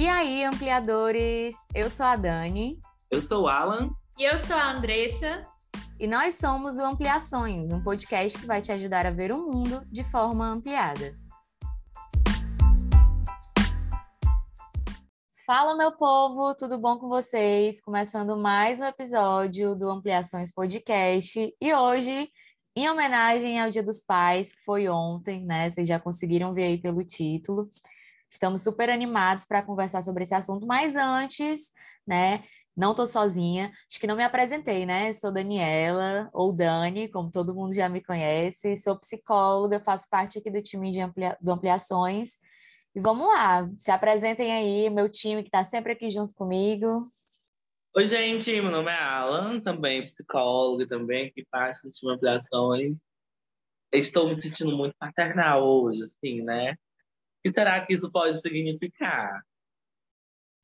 E aí, ampliadores? Eu sou a Dani. Eu sou o Alan. E eu sou a Andressa. E nós somos o Ampliações, um podcast que vai te ajudar a ver o mundo de forma ampliada. Fala, meu povo, tudo bom com vocês? Começando mais um episódio do Ampliações Podcast. E hoje, em homenagem ao Dia dos Pais, que foi ontem, né? Vocês já conseguiram ver aí pelo título. Estamos super animados para conversar sobre esse assunto, mas antes, né? Não estou sozinha, acho que não me apresentei, né? Sou Daniela, ou Dani, como todo mundo já me conhece, sou psicóloga, faço parte aqui do time de amplia... do Ampliações e vamos lá, se apresentem aí, meu time que está sempre aqui junto comigo. Oi, gente, meu nome é Alan, também psicólogo, também que parte do time Ampliações. Estou me sentindo muito paternal hoje, assim, né? O que será que isso pode significar?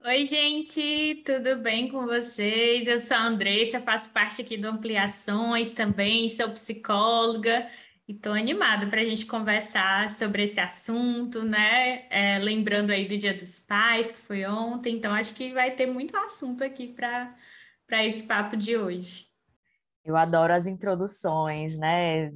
Oi, gente, tudo bem com vocês? Eu sou a Andressa, faço parte aqui do Ampliações também, sou psicóloga. E estou animada para a gente conversar sobre esse assunto, né? É, lembrando aí do Dia dos Pais, que foi ontem, então acho que vai ter muito assunto aqui para esse papo de hoje. Eu adoro as introduções, né?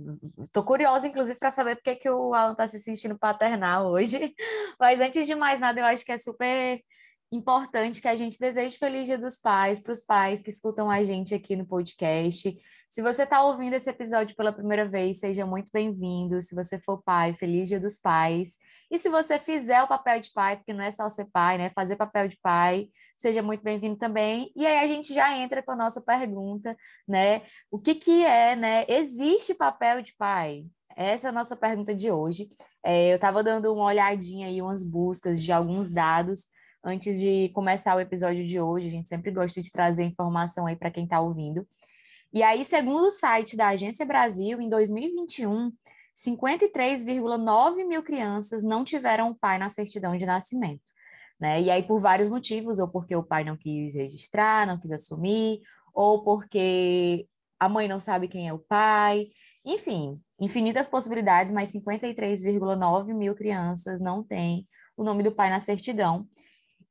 Tô curiosa, inclusive, para saber por que, o Alan está se sentindo paternal hoje. Mas antes de mais nada, eu acho que é super importante que a gente deseje Feliz Dia dos Pais para os pais que escutam a gente aqui no podcast. Se você está ouvindo esse episódio pela primeira vez, seja muito bem-vindo. Se você for pai, Feliz Dia dos Pais. E se você fizer o papel de pai, porque não é só ser pai, né? Fazer papel de pai, seja muito bem-vindo também. E aí a gente já entra com a nossa pergunta, né? O que que é, né? Existe papel de pai? Essa é a nossa pergunta de hoje. É, eu estava dando uma olhadinha aí, umas buscas de alguns dados antes de começar o episódio de hoje. A gente sempre gosta de trazer informação aí para quem está ouvindo. E aí, segundo o site da Agência Brasil, em 2021, 53,9 mil crianças não tiveram pai na certidão de nascimento. Né? E aí, por vários motivos, ou porque o pai não quis registrar, não quis assumir, ou porque a mãe não sabe quem é o pai. Enfim, infinitas possibilidades, mas 53,9 mil crianças não têm o nome do pai na certidão.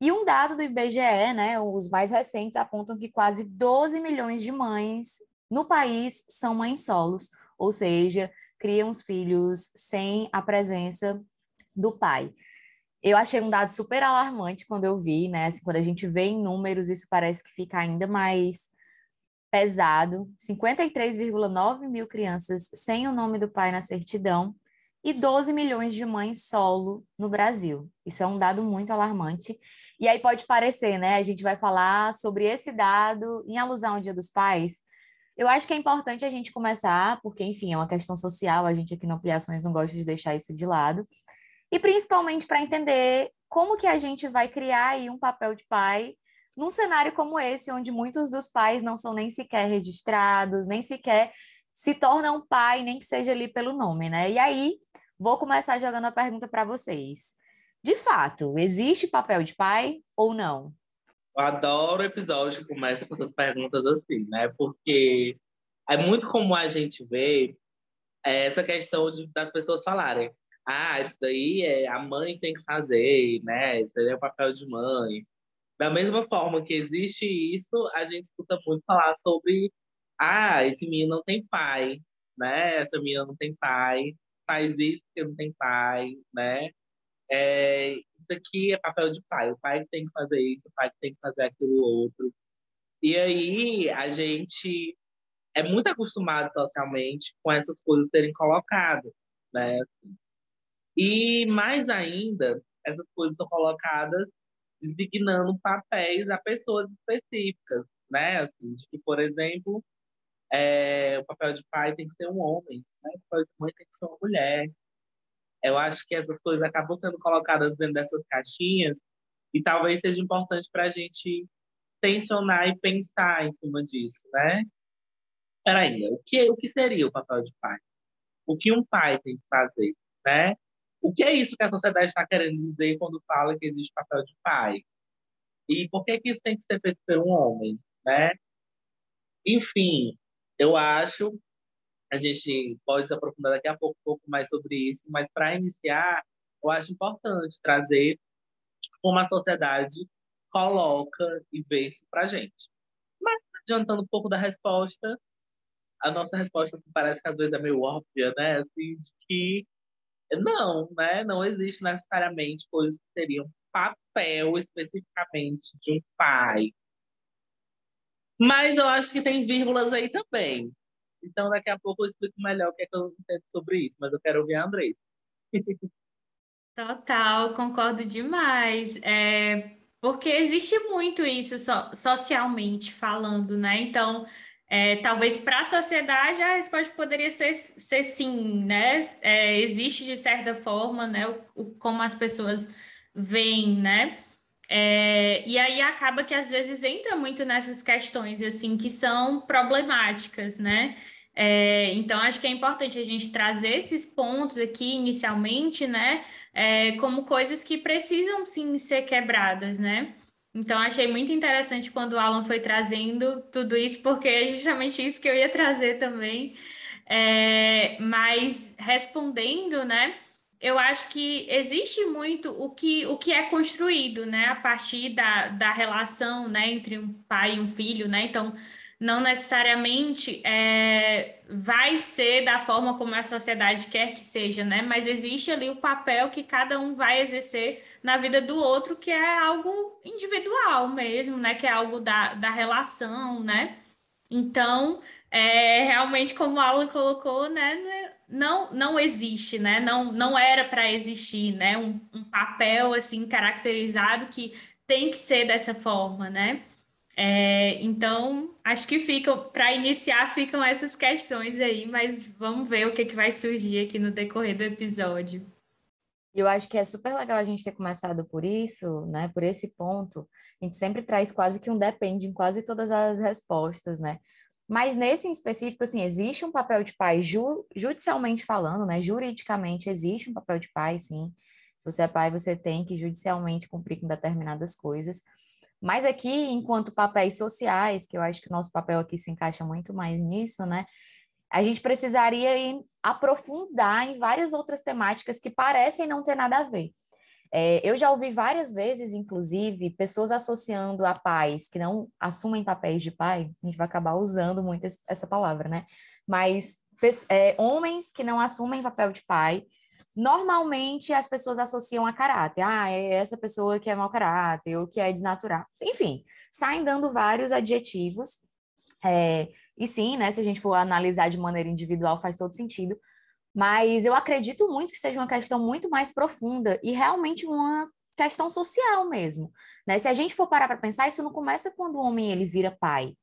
E um dado do IBGE, né, os mais recentes, apontam que quase 12 milhões de mães no país são mães solos, ou seja, criam os filhos sem a presença do pai. Eu achei um dado super alarmante quando eu vi, né? Assim, quando a gente vê em números, isso parece que fica ainda mais pesado. 53,9 mil crianças sem o nome do pai na certidão e 12 milhões de mães solo no Brasil. Isso é um dado muito alarmante. E aí pode parecer, né? A gente vai falar sobre esse dado em alusão ao Dia dos Pais. Eu acho que é importante a gente começar, porque, enfim, é uma questão social, a gente aqui no Ampliações não gosta de deixar isso de lado. E principalmente para entender como que a gente vai criar aí um papel de pai num cenário como esse, onde muitos dos pais não são nem sequer registrados, nem sequer se tornam pai, nem que seja ali pelo nome, né? E aí, vou começar jogando a pergunta para vocês. De fato, existe papel de pai ou não? Adoro o episódio que começa com essas perguntas assim, né? Porque é muito comum a gente ver essa questão de, das pessoas falarem ah, isso daí é a mãe tem que fazer, né? Isso daí é o papel de mãe. Da mesma forma que existe isso, a gente escuta muito falar sobre ah, esse menino não tem pai, né? Essa menina não tem pai, faz isso porque não tem pai, né? É, isso aqui é papel de pai. O pai tem que fazer isso, o pai tem que fazer aquilo outro. E aí a gente é muito acostumado socialmente com essas coisas serem colocadas, né? E mais ainda, essas coisas são colocadas designando papéis a pessoas específicas, né? Assim, de que, por exemplo, é, o papel de pai tem que ser um homem, né? o papel de mãe tem que ser uma mulher. Eu acho que essas coisas acabam sendo colocadas dentro dessas caixinhas e talvez seja importante para a gente tensionar e pensar em cima disso, né? Peraí, o que, o que seria o papel de pai? O que um pai tem que fazer, né? O que é isso que a sociedade está querendo dizer quando fala que existe papel de pai? E por que, que isso tem que ser feito por um homem, né? Enfim, eu acho, a gente pode se aprofundar daqui a pouco um pouco mais sobre isso, mas para iniciar, eu acho importante trazer como a sociedade coloca e vê isso pra gente. Mas, adiantando um pouco da resposta, a nossa resposta assim, parece que às vezes é meio óbvia, né? Assim, de que não, né? Não existe necessariamente coisas que seriam papel especificamente de um pai. Mas eu acho que tem vírgulas aí também. Então, daqui a pouco eu explico melhor o que, é que eu entendo sobre isso, mas eu quero ouvir a Andrei. Total, concordo demais. É, porque existe muito isso so, socialmente falando, né? Então, é, talvez para a sociedade a resposta poderia ser, ser sim, né? É, existe de certa forma, né? O, o, como as pessoas veem, né? É, e aí acaba que às vezes entra muito nessas questões assim que são problemáticas, né? É, então acho que é importante a gente trazer esses pontos aqui inicialmente, né? É, como coisas que precisam sim ser quebradas, né? Então, achei muito interessante quando o Alan foi trazendo tudo isso, porque é justamente isso que eu ia trazer também. É, mas respondendo, né? Eu acho que existe muito o que, o que é construído, né? A partir da, da relação, né? Entre um pai e um filho, né? Então, não necessariamente é, vai ser da forma como a sociedade quer que seja, né? Mas existe ali o papel que cada um vai exercer na vida do outro, que é algo individual mesmo, né? Que é algo da, da relação, né? Então, é, realmente, como o Alan colocou, né? Não, não existe, né? Não, não era para existir, né? Um, um papel assim caracterizado que tem que ser dessa forma, né? É, então, acho que ficam, para iniciar, ficam essas questões aí, mas vamos ver o que, que vai surgir aqui no decorrer do episódio. Eu acho que é super legal a gente ter começado por isso, né? Por esse ponto. A gente sempre traz quase que um depende em quase todas as respostas, né? Mas nesse em específico, assim, existe um papel de pai ju judicialmente falando, né? Juridicamente existe um papel de pai, sim. Se você é pai, você tem que judicialmente cumprir com determinadas coisas. Mas aqui, enquanto papéis sociais, que eu acho que o nosso papel aqui se encaixa muito mais nisso, né? A gente precisaria aprofundar em várias outras temáticas que parecem não ter nada a ver. É, eu já ouvi várias vezes, inclusive, pessoas associando a pais que não assumem papéis de pai, a gente vai acabar usando muito essa palavra, né? Mas é, homens que não assumem papel de pai Normalmente as pessoas associam a caráter. Ah, é essa pessoa que é mau caráter, ou que é desnatural. Enfim, saem dando vários adjetivos. É, e sim, né, se a gente for analisar de maneira individual, faz todo sentido. Mas eu acredito muito que seja uma questão muito mais profunda e realmente uma questão social mesmo. Né? Se a gente for parar para pensar, isso não começa quando o homem ele vira pai,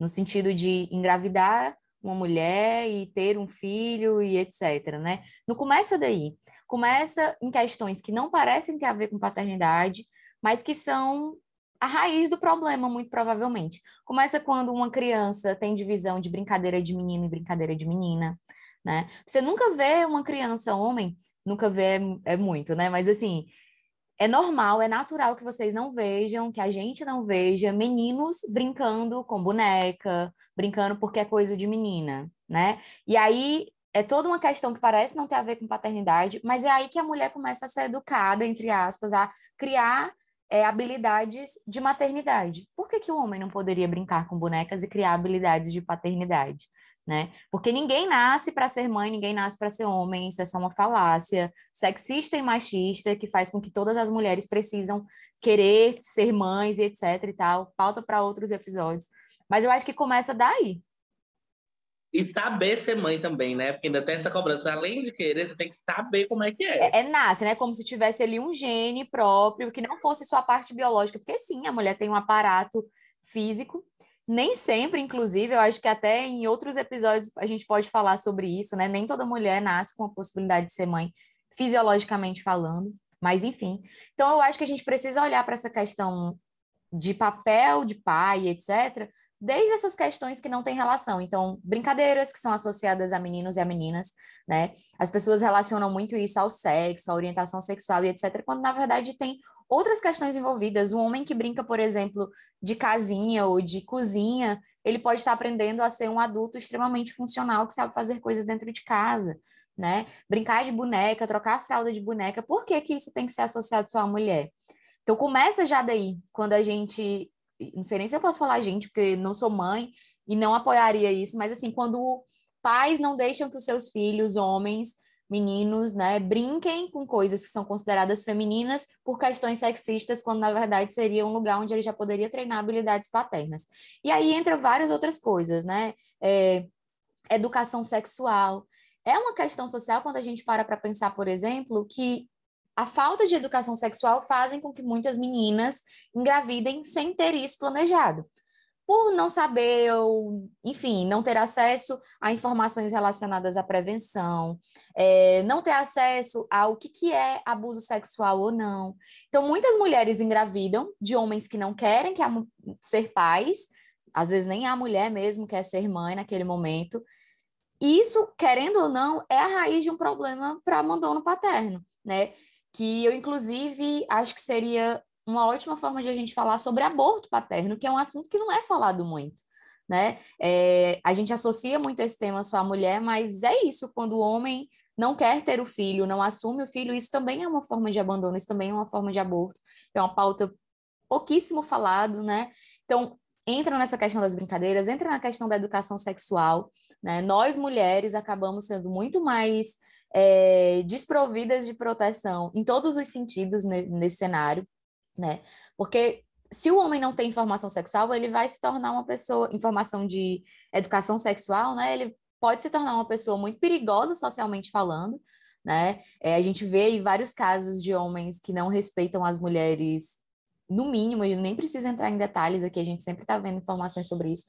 no sentido de engravidar uma mulher e ter um filho e etc, né? Não começa daí. Começa em questões que não parecem ter a ver com paternidade, mas que são a raiz do problema, muito provavelmente. Começa quando uma criança tem divisão de brincadeira de menino e brincadeira de menina, né? Você nunca vê uma criança homem, nunca vê é, muito, né? Mas assim, é normal, é natural que vocês não vejam, que a gente não veja meninos brincando com boneca, brincando porque é coisa de menina, né? E aí é toda uma questão que parece não ter a ver com paternidade, mas é aí que a mulher começa a ser educada, entre aspas, a criar é, habilidades de maternidade. Por que, que o homem não poderia brincar com bonecas e criar habilidades de paternidade? Né? Porque ninguém nasce para ser mãe, ninguém nasce para ser homem, isso é só uma falácia sexista e machista que faz com que todas as mulheres precisam querer ser mães e etc e tal. Falta para outros episódios. Mas eu acho que começa daí. E saber ser mãe também, né? Porque ainda tem essa cobrança. Além de querer, você tem que saber como é que é. É, é nasce, né? Como se tivesse ali um gene próprio, que não fosse sua parte biológica. Porque sim, a mulher tem um aparato físico nem sempre, inclusive, eu acho que até em outros episódios a gente pode falar sobre isso, né? Nem toda mulher nasce com a possibilidade de ser mãe, fisiologicamente falando, mas enfim. Então, eu acho que a gente precisa olhar para essa questão de papel de pai, etc., desde essas questões que não têm relação. Então, brincadeiras que são associadas a meninos e a meninas, né? As pessoas relacionam muito isso ao sexo, à orientação sexual e etc., quando na verdade tem outras questões envolvidas. Um homem que brinca, por exemplo, de casinha ou de cozinha, ele pode estar aprendendo a ser um adulto extremamente funcional que sabe fazer coisas dentro de casa, né? Brincar de boneca, trocar a fralda de boneca, por que que isso tem que ser associado só à mulher? Então começa já daí, quando a gente, não sei nem se eu posso falar gente, porque não sou mãe e não apoiaria isso, mas assim, quando pais não deixam que os seus filhos, homens, meninos, né, brinquem com coisas que são consideradas femininas por questões sexistas, quando na verdade seria um lugar onde ele já poderia treinar habilidades paternas. E aí entra várias outras coisas, né? É, educação sexual. É uma questão social quando a gente para para pensar, por exemplo, que a falta de educação sexual fazem com que muitas meninas engravidem sem ter isso planejado por não saber ou, enfim, não ter acesso a informações relacionadas à prevenção, é, não ter acesso ao que, que é abuso sexual ou não. Então, muitas mulheres engravidam de homens que não querem que a, ser pais, às vezes nem a mulher mesmo quer ser mãe naquele momento. Isso, querendo ou não, é a raiz de um problema para abandono paterno, né? Que eu, inclusive, acho que seria uma ótima forma de a gente falar sobre aborto paterno, que é um assunto que não é falado muito. Né? É, a gente associa muito esse tema só à mulher, mas é isso, quando o homem não quer ter o filho, não assume o filho, isso também é uma forma de abandono, isso também é uma forma de aborto, é uma pauta pouquíssimo falado, né? Então, entra nessa questão das brincadeiras, entra na questão da educação sexual, né? Nós, mulheres, acabamos sendo muito mais é, desprovidas de proteção em todos os sentidos nesse cenário né? Porque se o homem não tem informação sexual, ele vai se tornar uma pessoa, informação de educação sexual, né? Ele pode se tornar uma pessoa muito perigosa socialmente falando, né? É, a gente vê vários casos de homens que não respeitam as mulheres, no mínimo, eu nem precisa entrar em detalhes aqui, a gente sempre está vendo informações sobre isso.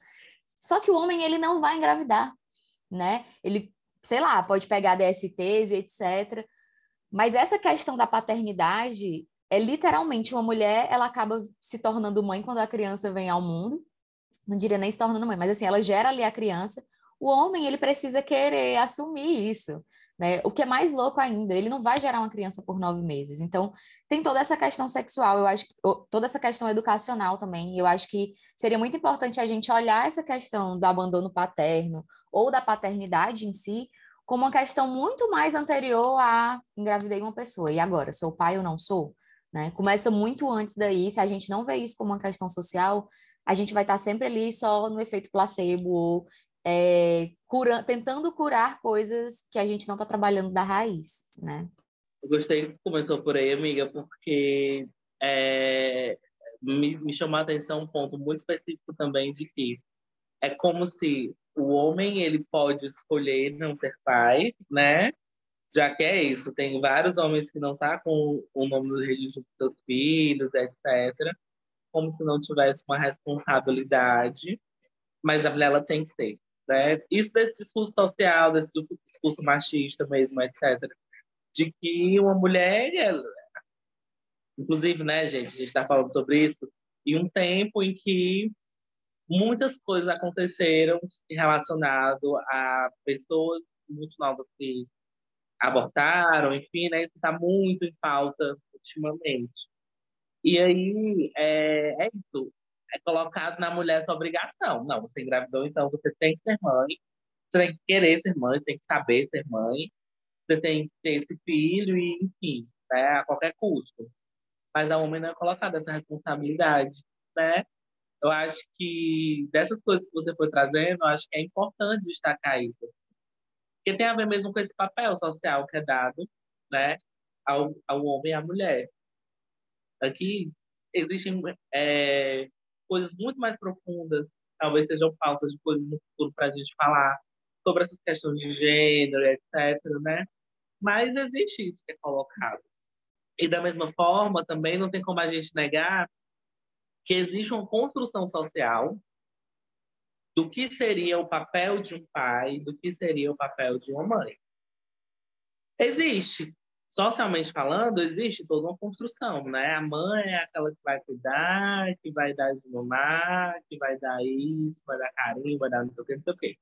Só que o homem, ele não vai engravidar, né? Ele, sei lá, pode pegar DSTs e etc. Mas essa questão da paternidade, é literalmente uma mulher, ela acaba se tornando mãe quando a criança vem ao mundo. Não diria nem se tornando mãe, mas assim, ela gera ali a criança. O homem, ele precisa querer assumir isso, né? O que é mais louco ainda, ele não vai gerar uma criança por nove meses. Então, tem toda essa questão sexual, eu acho, toda essa questão educacional também. Eu acho que seria muito importante a gente olhar essa questão do abandono paterno ou da paternidade em si como uma questão muito mais anterior a engravidei uma pessoa e agora sou pai ou não sou? Né? Começa muito antes daí, se a gente não vê isso como uma questão social, a gente vai estar sempre ali só no efeito placebo ou é, cura, tentando curar coisas que a gente não está trabalhando da raiz, né? Eu gostei que começou por aí, amiga, porque é, me, me chamou a atenção um ponto muito específico também de que é como se o homem ele pode escolher não ser pai, né? já que é isso, tem vários homens que não tá com o nome do registro dos seus filhos, etc., como se não tivesse uma responsabilidade, mas a mulher ela tem que ser. Né? Isso desse discurso social, desse discurso machista mesmo, etc., de que uma mulher, ela... inclusive, né, gente, a gente está falando sobre isso, em um tempo em que muitas coisas aconteceram relacionado a pessoas muito novas que abortaram, enfim, né? Isso está muito em pauta ultimamente. E aí é, é isso, é colocado na mulher essa obrigação. Não, você engravidou, então você tem que ser mãe, você tem que querer ser mãe, tem que saber ser mãe, você tem que ter esse filho e, enfim, né, a qualquer custo. Mas a homem não é colocada essa responsabilidade, né? Eu acho que dessas coisas que você foi trazendo, eu acho que é importante destacar isso que tem a ver mesmo com esse papel social que é dado né, ao, ao homem e à mulher. Aqui existem é, coisas muito mais profundas, talvez sejam faltas de coisas no futuro para a gente falar sobre essas questões de gênero, etc. Né? Mas existe isso que é colocado. E da mesma forma, também não tem como a gente negar que existe uma construção social do que seria o papel de um pai, do que seria o papel de uma mãe. Existe. Socialmente falando, existe toda uma construção, né? A mãe é aquela que vai cuidar, que vai dar de mamar, que vai dar isso, vai dar carinho, vai dar não sei o que, não sei o que.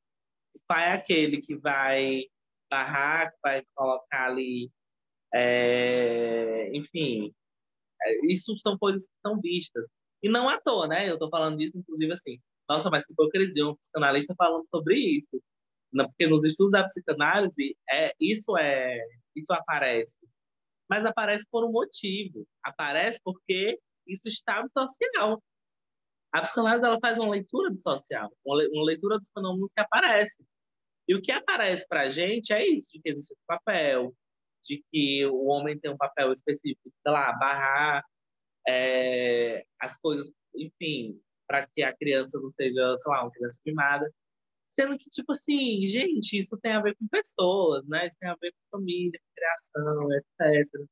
O pai é aquele que vai barrar, que vai colocar ali, é... enfim, é, isso são coisas que são vistas. E não à toa, né? Eu estou falando disso, inclusive, assim, nossa, mas que hipocrisia, um psicanalista falando sobre isso. Porque nos estudos da psicanálise, é, isso, é, isso aparece. Mas aparece por um motivo. Aparece porque Isso está no social. A psicanálise ela faz uma leitura do social, uma leitura dos fenômenos que aparecem. E o que aparece para a gente é isso, de que existe esse papel, de que o homem tem um papel específico, sei lá, barrar é, as coisas, enfim, para que a criança não seja, sei lá, uma criança mimada. Sendo que, tipo assim, gente, isso tem a ver com pessoas, né? Isso tem a ver com família, criação, etc.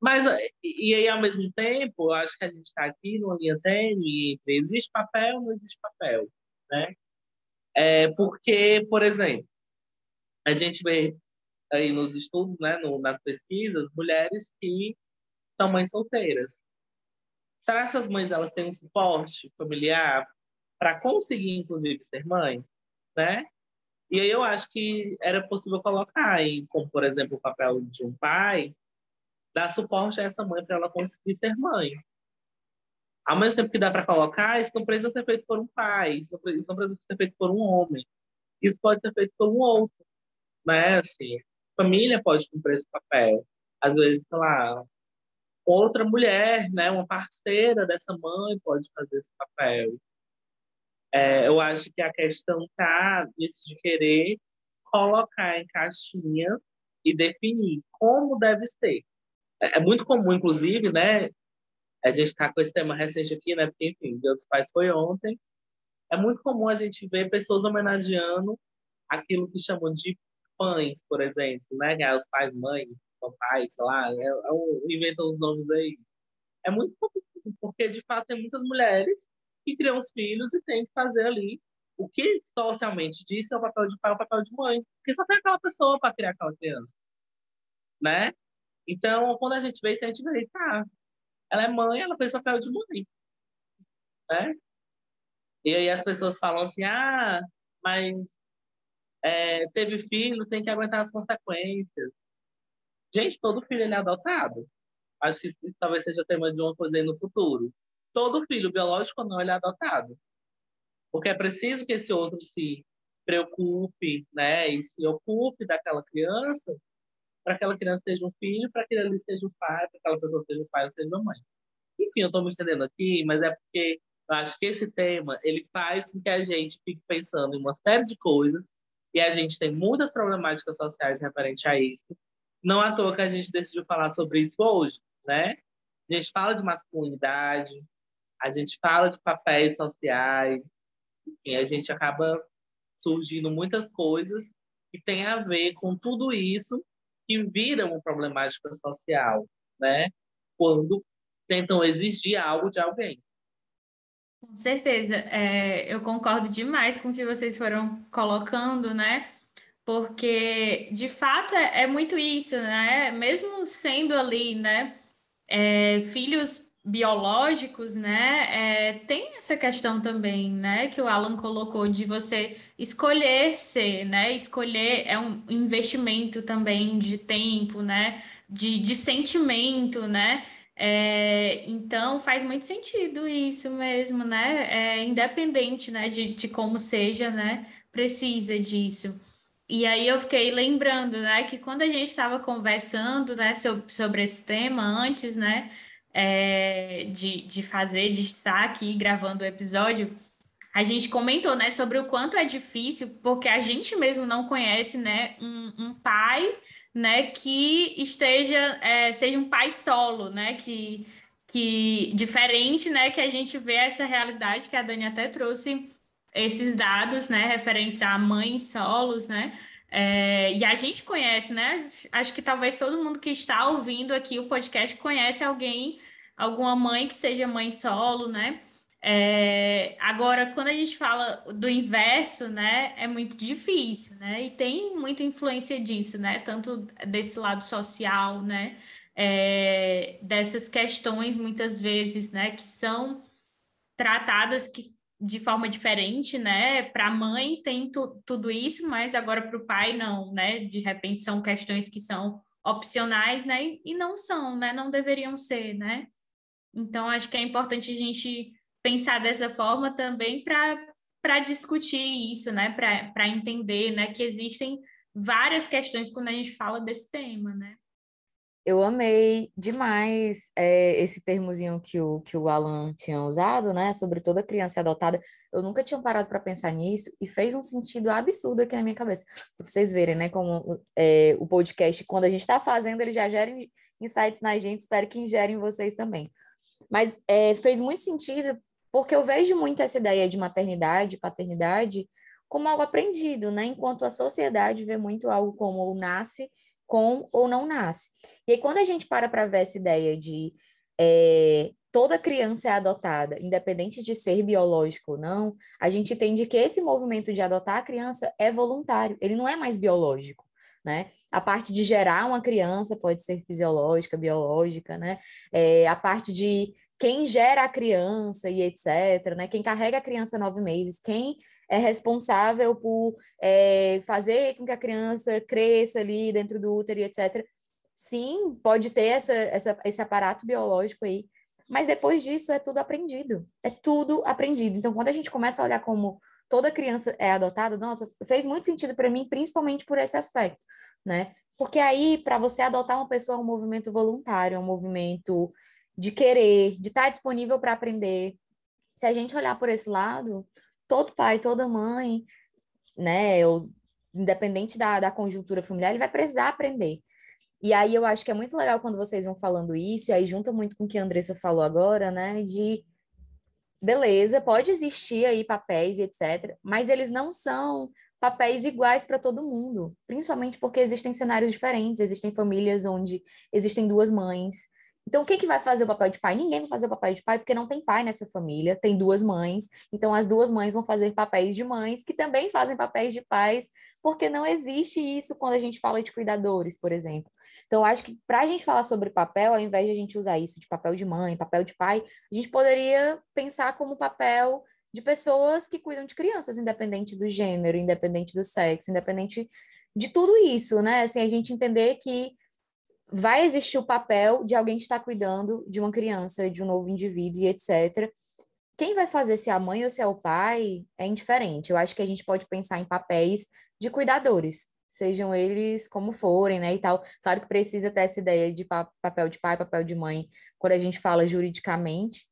Mas, e aí, ao mesmo tempo, acho que a gente está aqui numa linha tênue entre existe papel não existe papel, né? É porque, por exemplo, a gente vê aí nos estudos, né, no, nas pesquisas, mulheres que são mães solteiras. Será que essas mães elas têm um suporte familiar para conseguir, inclusive, ser mãe, né? E aí eu acho que era possível colocar em, como por exemplo, o papel de um pai, dar suporte a essa mãe para ela conseguir ser mãe. Ao mesmo tempo que dá para colocar, isso não precisa ser feito por um pai, isso não precisa ser feito por um homem. Isso pode ser feito por um outro, né? Assim, família pode cumprir esse papel. Às vezes, sei lá, outra mulher, né, uma parceira dessa mãe pode fazer esse papel. É, eu acho que a questão está nisso de querer colocar em caixinhas e definir como deve ser. É, é muito comum, inclusive, né? A gente está com esse tema recente aqui, né? Porque, enfim, Dia dos Pais foi ontem. É muito comum a gente ver pessoas homenageando aquilo que chamam de pães, por exemplo, né? É os pais, mães, papais, sei lá, é, é, inventam os nomes aí. É muito comum, porque de fato tem muitas mulheres que criam os filhos e tem que fazer ali o que socialmente diz que é o papel de pai ou o papel de mãe, porque só tem aquela pessoa para criar aquela criança, né? Então, quando a gente vê isso, a gente vê, tá, ela é mãe, ela fez papel de mãe, né? E aí as pessoas falam assim, ah, mas é, teve filho, tem que aguentar as consequências. Gente, todo filho ele é adotado. Acho que talvez seja tema de uma coisa aí no futuro. Todo filho biológico não ele é adotado. Porque é preciso que esse outro se preocupe, né, e se ocupe daquela criança para que aquela criança seja um filho, para que ele seja um pai, para que aquela pessoa seja um pai ou seja uma mãe. Enfim, eu estou me estendendo aqui, mas é porque eu acho que esse tema ele faz com que a gente fique pensando em uma série de coisas e a gente tem muitas problemáticas sociais referentes a isso. Não à toa que a gente decidiu falar sobre isso hoje, né? A gente fala de masculinidade, a gente fala de papéis sociais, enfim, a gente acaba surgindo muitas coisas que tem a ver com tudo isso que vira uma problemática social, né? Quando tentam exigir algo de alguém. Com certeza, é, eu concordo demais com o que vocês foram colocando, né? Porque de fato é, é muito isso, né? Mesmo sendo ali, né? É, filhos biológicos, né, é, tem essa questão também, né, que o Alan colocou de você escolher ser, né, escolher é um investimento também de tempo, né, de, de sentimento, né, é, então faz muito sentido isso mesmo, né, é, independente, né, de, de como seja, né, precisa disso. E aí eu fiquei lembrando, né, que quando a gente estava conversando, né, sobre, sobre esse tema antes, né, é, de, de fazer, de estar aqui gravando o episódio, a gente comentou, né, sobre o quanto é difícil, porque a gente mesmo não conhece, né, um, um pai, né, que esteja, é, seja um pai solo, né, que, que diferente, né, que a gente vê essa realidade que a Dani até trouxe esses dados, né, referentes a mães solos, né, é, e a gente conhece, né? Acho que talvez todo mundo que está ouvindo aqui o podcast conhece alguém, alguma mãe que seja mãe solo, né? É, agora, quando a gente fala do inverso, né, é muito difícil, né? E tem muita influência disso, né? Tanto desse lado social, né? É, dessas questões, muitas vezes, né, que são tratadas que de forma diferente, né? Para a mãe tem tu, tudo isso, mas agora para o pai não, né? De repente são questões que são opcionais, né? E, e não são, né? Não deveriam ser, né? Então acho que é importante a gente pensar dessa forma também para discutir isso, né? Para entender, né? Que existem várias questões quando a gente fala desse tema, né? Eu amei demais é, esse termozinho que o, que o Alan tinha usado, né? Sobre toda criança adotada. Eu nunca tinha parado para pensar nisso e fez um sentido absurdo aqui na minha cabeça. Para vocês verem, né? Como é, o podcast, quando a gente está fazendo, ele já gera insights na gente. Espero que ingerem vocês também. Mas é, fez muito sentido porque eu vejo muito essa ideia de maternidade, paternidade, como algo aprendido, né? Enquanto a sociedade vê muito algo como nasce com ou não nasce. E aí, quando a gente para para ver essa ideia de é, toda criança é adotada, independente de ser biológico ou não, a gente entende que esse movimento de adotar a criança é voluntário, ele não é mais biológico. Né? A parte de gerar uma criança pode ser fisiológica, biológica, né? É, a parte de quem gera a criança e etc., né? Quem carrega a criança nove meses, quem é responsável por é, fazer com que a criança cresça ali dentro do útero e etc. Sim, pode ter essa, essa, esse aparato biológico aí, mas depois disso é tudo aprendido. É tudo aprendido. Então, quando a gente começa a olhar como toda criança é adotada, nossa, fez muito sentido para mim, principalmente por esse aspecto, né? Porque aí, para você adotar uma pessoa, é um movimento voluntário, é um movimento de querer, de estar tá disponível para aprender. Se a gente olhar por esse lado, todo pai, toda mãe, né, eu, independente da, da conjuntura familiar, ele vai precisar aprender. E aí eu acho que é muito legal quando vocês vão falando isso, e aí junta muito com o que a Andressa falou agora, né, de beleza, pode existir aí papéis e etc, mas eles não são papéis iguais para todo mundo, principalmente porque existem cenários diferentes, existem famílias onde existem duas mães, então, quem que vai fazer o papel de pai? Ninguém vai fazer o papel de pai, porque não tem pai nessa família, tem duas mães. Então, as duas mães vão fazer papéis de mães, que também fazem papéis de pais, porque não existe isso quando a gente fala de cuidadores, por exemplo. Então, acho que para a gente falar sobre papel, ao invés de a gente usar isso de papel de mãe, papel de pai, a gente poderia pensar como papel de pessoas que cuidam de crianças, independente do gênero, independente do sexo, independente de tudo isso, né? Assim, a gente entender que vai existir o papel de alguém está cuidando de uma criança, de um novo indivíduo e etc. Quem vai fazer se é a mãe ou se é o pai é indiferente. Eu acho que a gente pode pensar em papéis de cuidadores, sejam eles como forem, né, e tal. Claro que precisa ter essa ideia de papel de pai, papel de mãe, quando a gente fala juridicamente,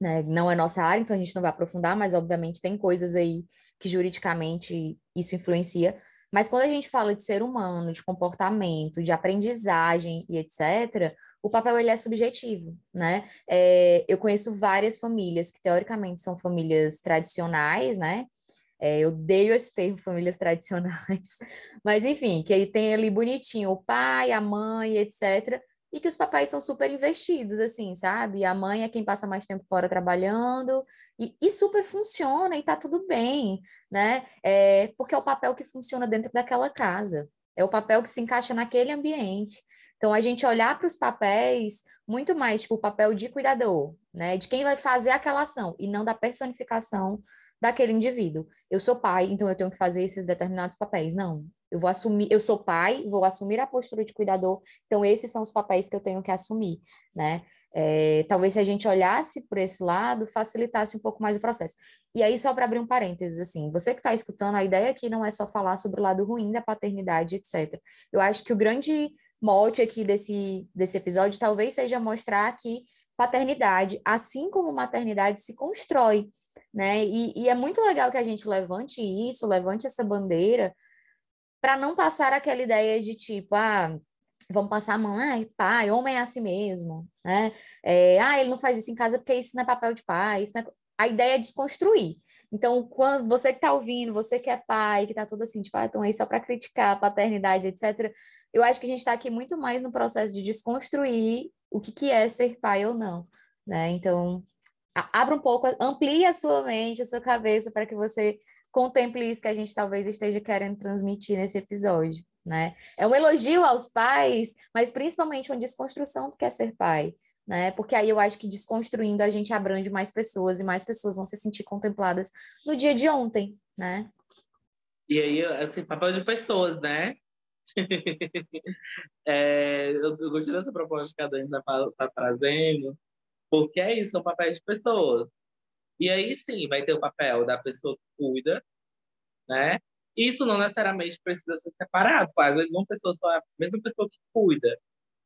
né, não é nossa área, então a gente não vai aprofundar, mas obviamente tem coisas aí que juridicamente isso influencia, mas quando a gente fala de ser humano, de comportamento, de aprendizagem e etc., o papel ele é subjetivo, né? É, eu conheço várias famílias que teoricamente são famílias tradicionais, né? É, eu odeio esse termo, famílias tradicionais, mas enfim, que aí tem ali bonitinho o pai, a mãe, etc e que os papais são super investidos, assim, sabe? A mãe é quem passa mais tempo fora trabalhando, e, e super funciona, e tá tudo bem, né? É, porque é o papel que funciona dentro daquela casa, é o papel que se encaixa naquele ambiente. Então, a gente olhar para os papéis muito mais, tipo, o papel de cuidador, né? De quem vai fazer aquela ação, e não da personificação daquele indivíduo. Eu sou pai, então eu tenho que fazer esses determinados papéis. Não, eu vou assumir, eu sou pai, vou assumir a postura de cuidador, então esses são os papéis que eu tenho que assumir, né? É, talvez se a gente olhasse por esse lado, facilitasse um pouco mais o processo. E aí, só para abrir um parênteses, assim, você que está escutando, a ideia aqui não é só falar sobre o lado ruim da paternidade, etc. Eu acho que o grande mote aqui desse, desse episódio talvez seja mostrar que paternidade, assim como maternidade, se constrói, né? E, e é muito legal que a gente levante isso, levante essa bandeira, para não passar aquela ideia de tipo, ah, vamos passar a mão, ah, pai, homem é assim mesmo, né? É, ah, ele não faz isso em casa porque isso não é papel de pai, isso é... A ideia é desconstruir. Então, quando você que está ouvindo, você que é pai, que está tudo assim, tipo, ah, estão aí só para criticar a paternidade, etc. Eu acho que a gente está aqui muito mais no processo de desconstruir o que, que é ser pai ou não, né? Então, abra um pouco, amplie a sua mente, a sua cabeça para que você contemple isso que a gente talvez esteja querendo transmitir nesse episódio, né? É um elogio aos pais, mas principalmente uma desconstrução do que é ser pai, né? Porque aí eu acho que desconstruindo a gente abrange mais pessoas e mais pessoas vão se sentir contempladas no dia de ontem, né? E aí, assim, papel de pessoas, né? é, eu, eu, gostei dessa proposta que a Dani está tá trazendo, porque é isso, são papéis de pessoas. E aí sim, vai ter o papel da pessoa que cuida, né? Isso não necessariamente precisa ser separado. Às vezes uma pessoa só é a mesma pessoa que cuida.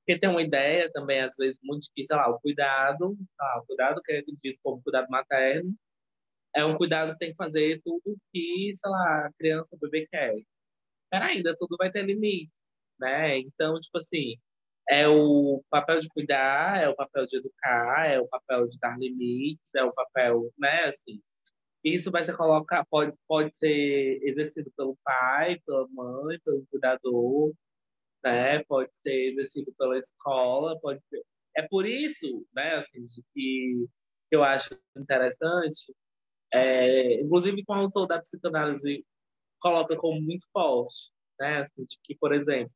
Porque tem uma ideia também, às vezes, muito difícil, sei lá, o cuidado, ah, o cuidado que é dito como cuidado materno, é um cuidado que tem que fazer tudo que, sei lá, a criança, o bebê quer. Mas ainda tudo vai ter limite, né? Então, tipo assim, é o papel de cuidar, é o papel de educar, é o papel de dar limites, é o papel, né, assim. Isso vai ser colocar, pode, pode ser exercido pelo pai, pela mãe, pelo cuidador, né? Pode ser exercido pela escola, pode ser. É por isso, né, assim, que eu acho interessante, é, inclusive com o autor da psicanálise coloca como muito forte, né, assim, de que, por exemplo,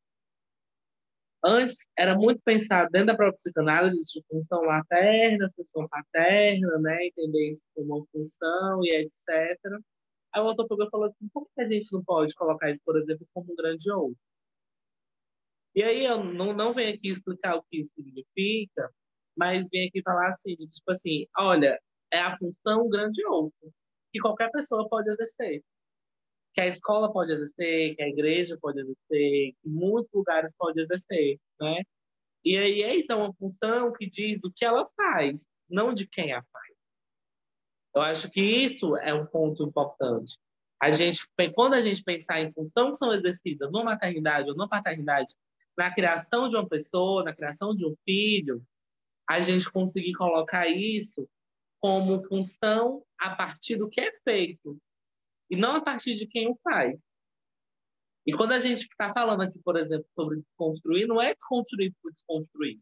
antes era muito pensado dentro da própria psicanálise de função materna, função paterna, né, entender isso como uma função e etc. Aí o autor falou assim, por que a gente não pode colocar isso, por exemplo, como um grande outro? E aí eu não, não venho aqui explicar o que isso significa, mas venho aqui falar assim, de, tipo assim, olha, é a função grande outro, que qualquer pessoa pode exercer. Que a escola pode exercer, que a igreja pode exercer, que muitos lugares podem exercer, né? E aí é é uma função que diz do que ela faz, não de quem a faz. Eu acho que isso é um ponto importante. A gente, quando a gente pensar em função que são exercidas na maternidade ou na paternidade, na criação de uma pessoa, na criação de um filho, a gente conseguir colocar isso como função a partir do que é feito e não a partir de quem o faz. E quando a gente está falando aqui, por exemplo, sobre desconstruir, não é desconstruir por desconstruir.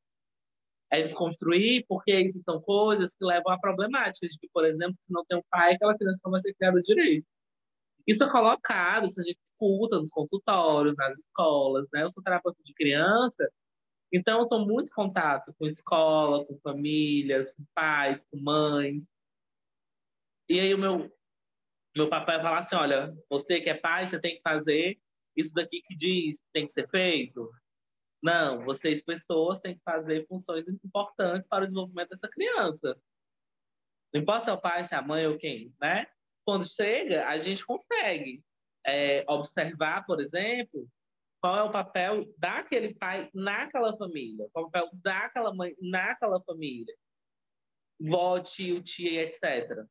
É desconstruir porque isso são coisas que levam a problemáticas que, por exemplo, se não tem um pai, aquela criança não vai ser criada direito. Isso é colocado, isso a gente escuta nos consultórios, nas escolas, né? Eu sou terapeuta de criança, então eu estou muito em contato com escola, com famílias, com pais, com mães. E aí o meu, meu papai vai falar assim, olha, você que é pai, você tem que fazer isso daqui que diz tem que ser feito. Não, vocês, pessoas, têm que fazer funções importantes para o desenvolvimento dessa criança. Não importa se é o pai, se é a mãe ou quem, né? quando chega, a gente consegue é, observar, por exemplo, qual é o papel daquele pai naquela família, qual é o papel daquela mãe naquela família, vó, tio, tia, etc.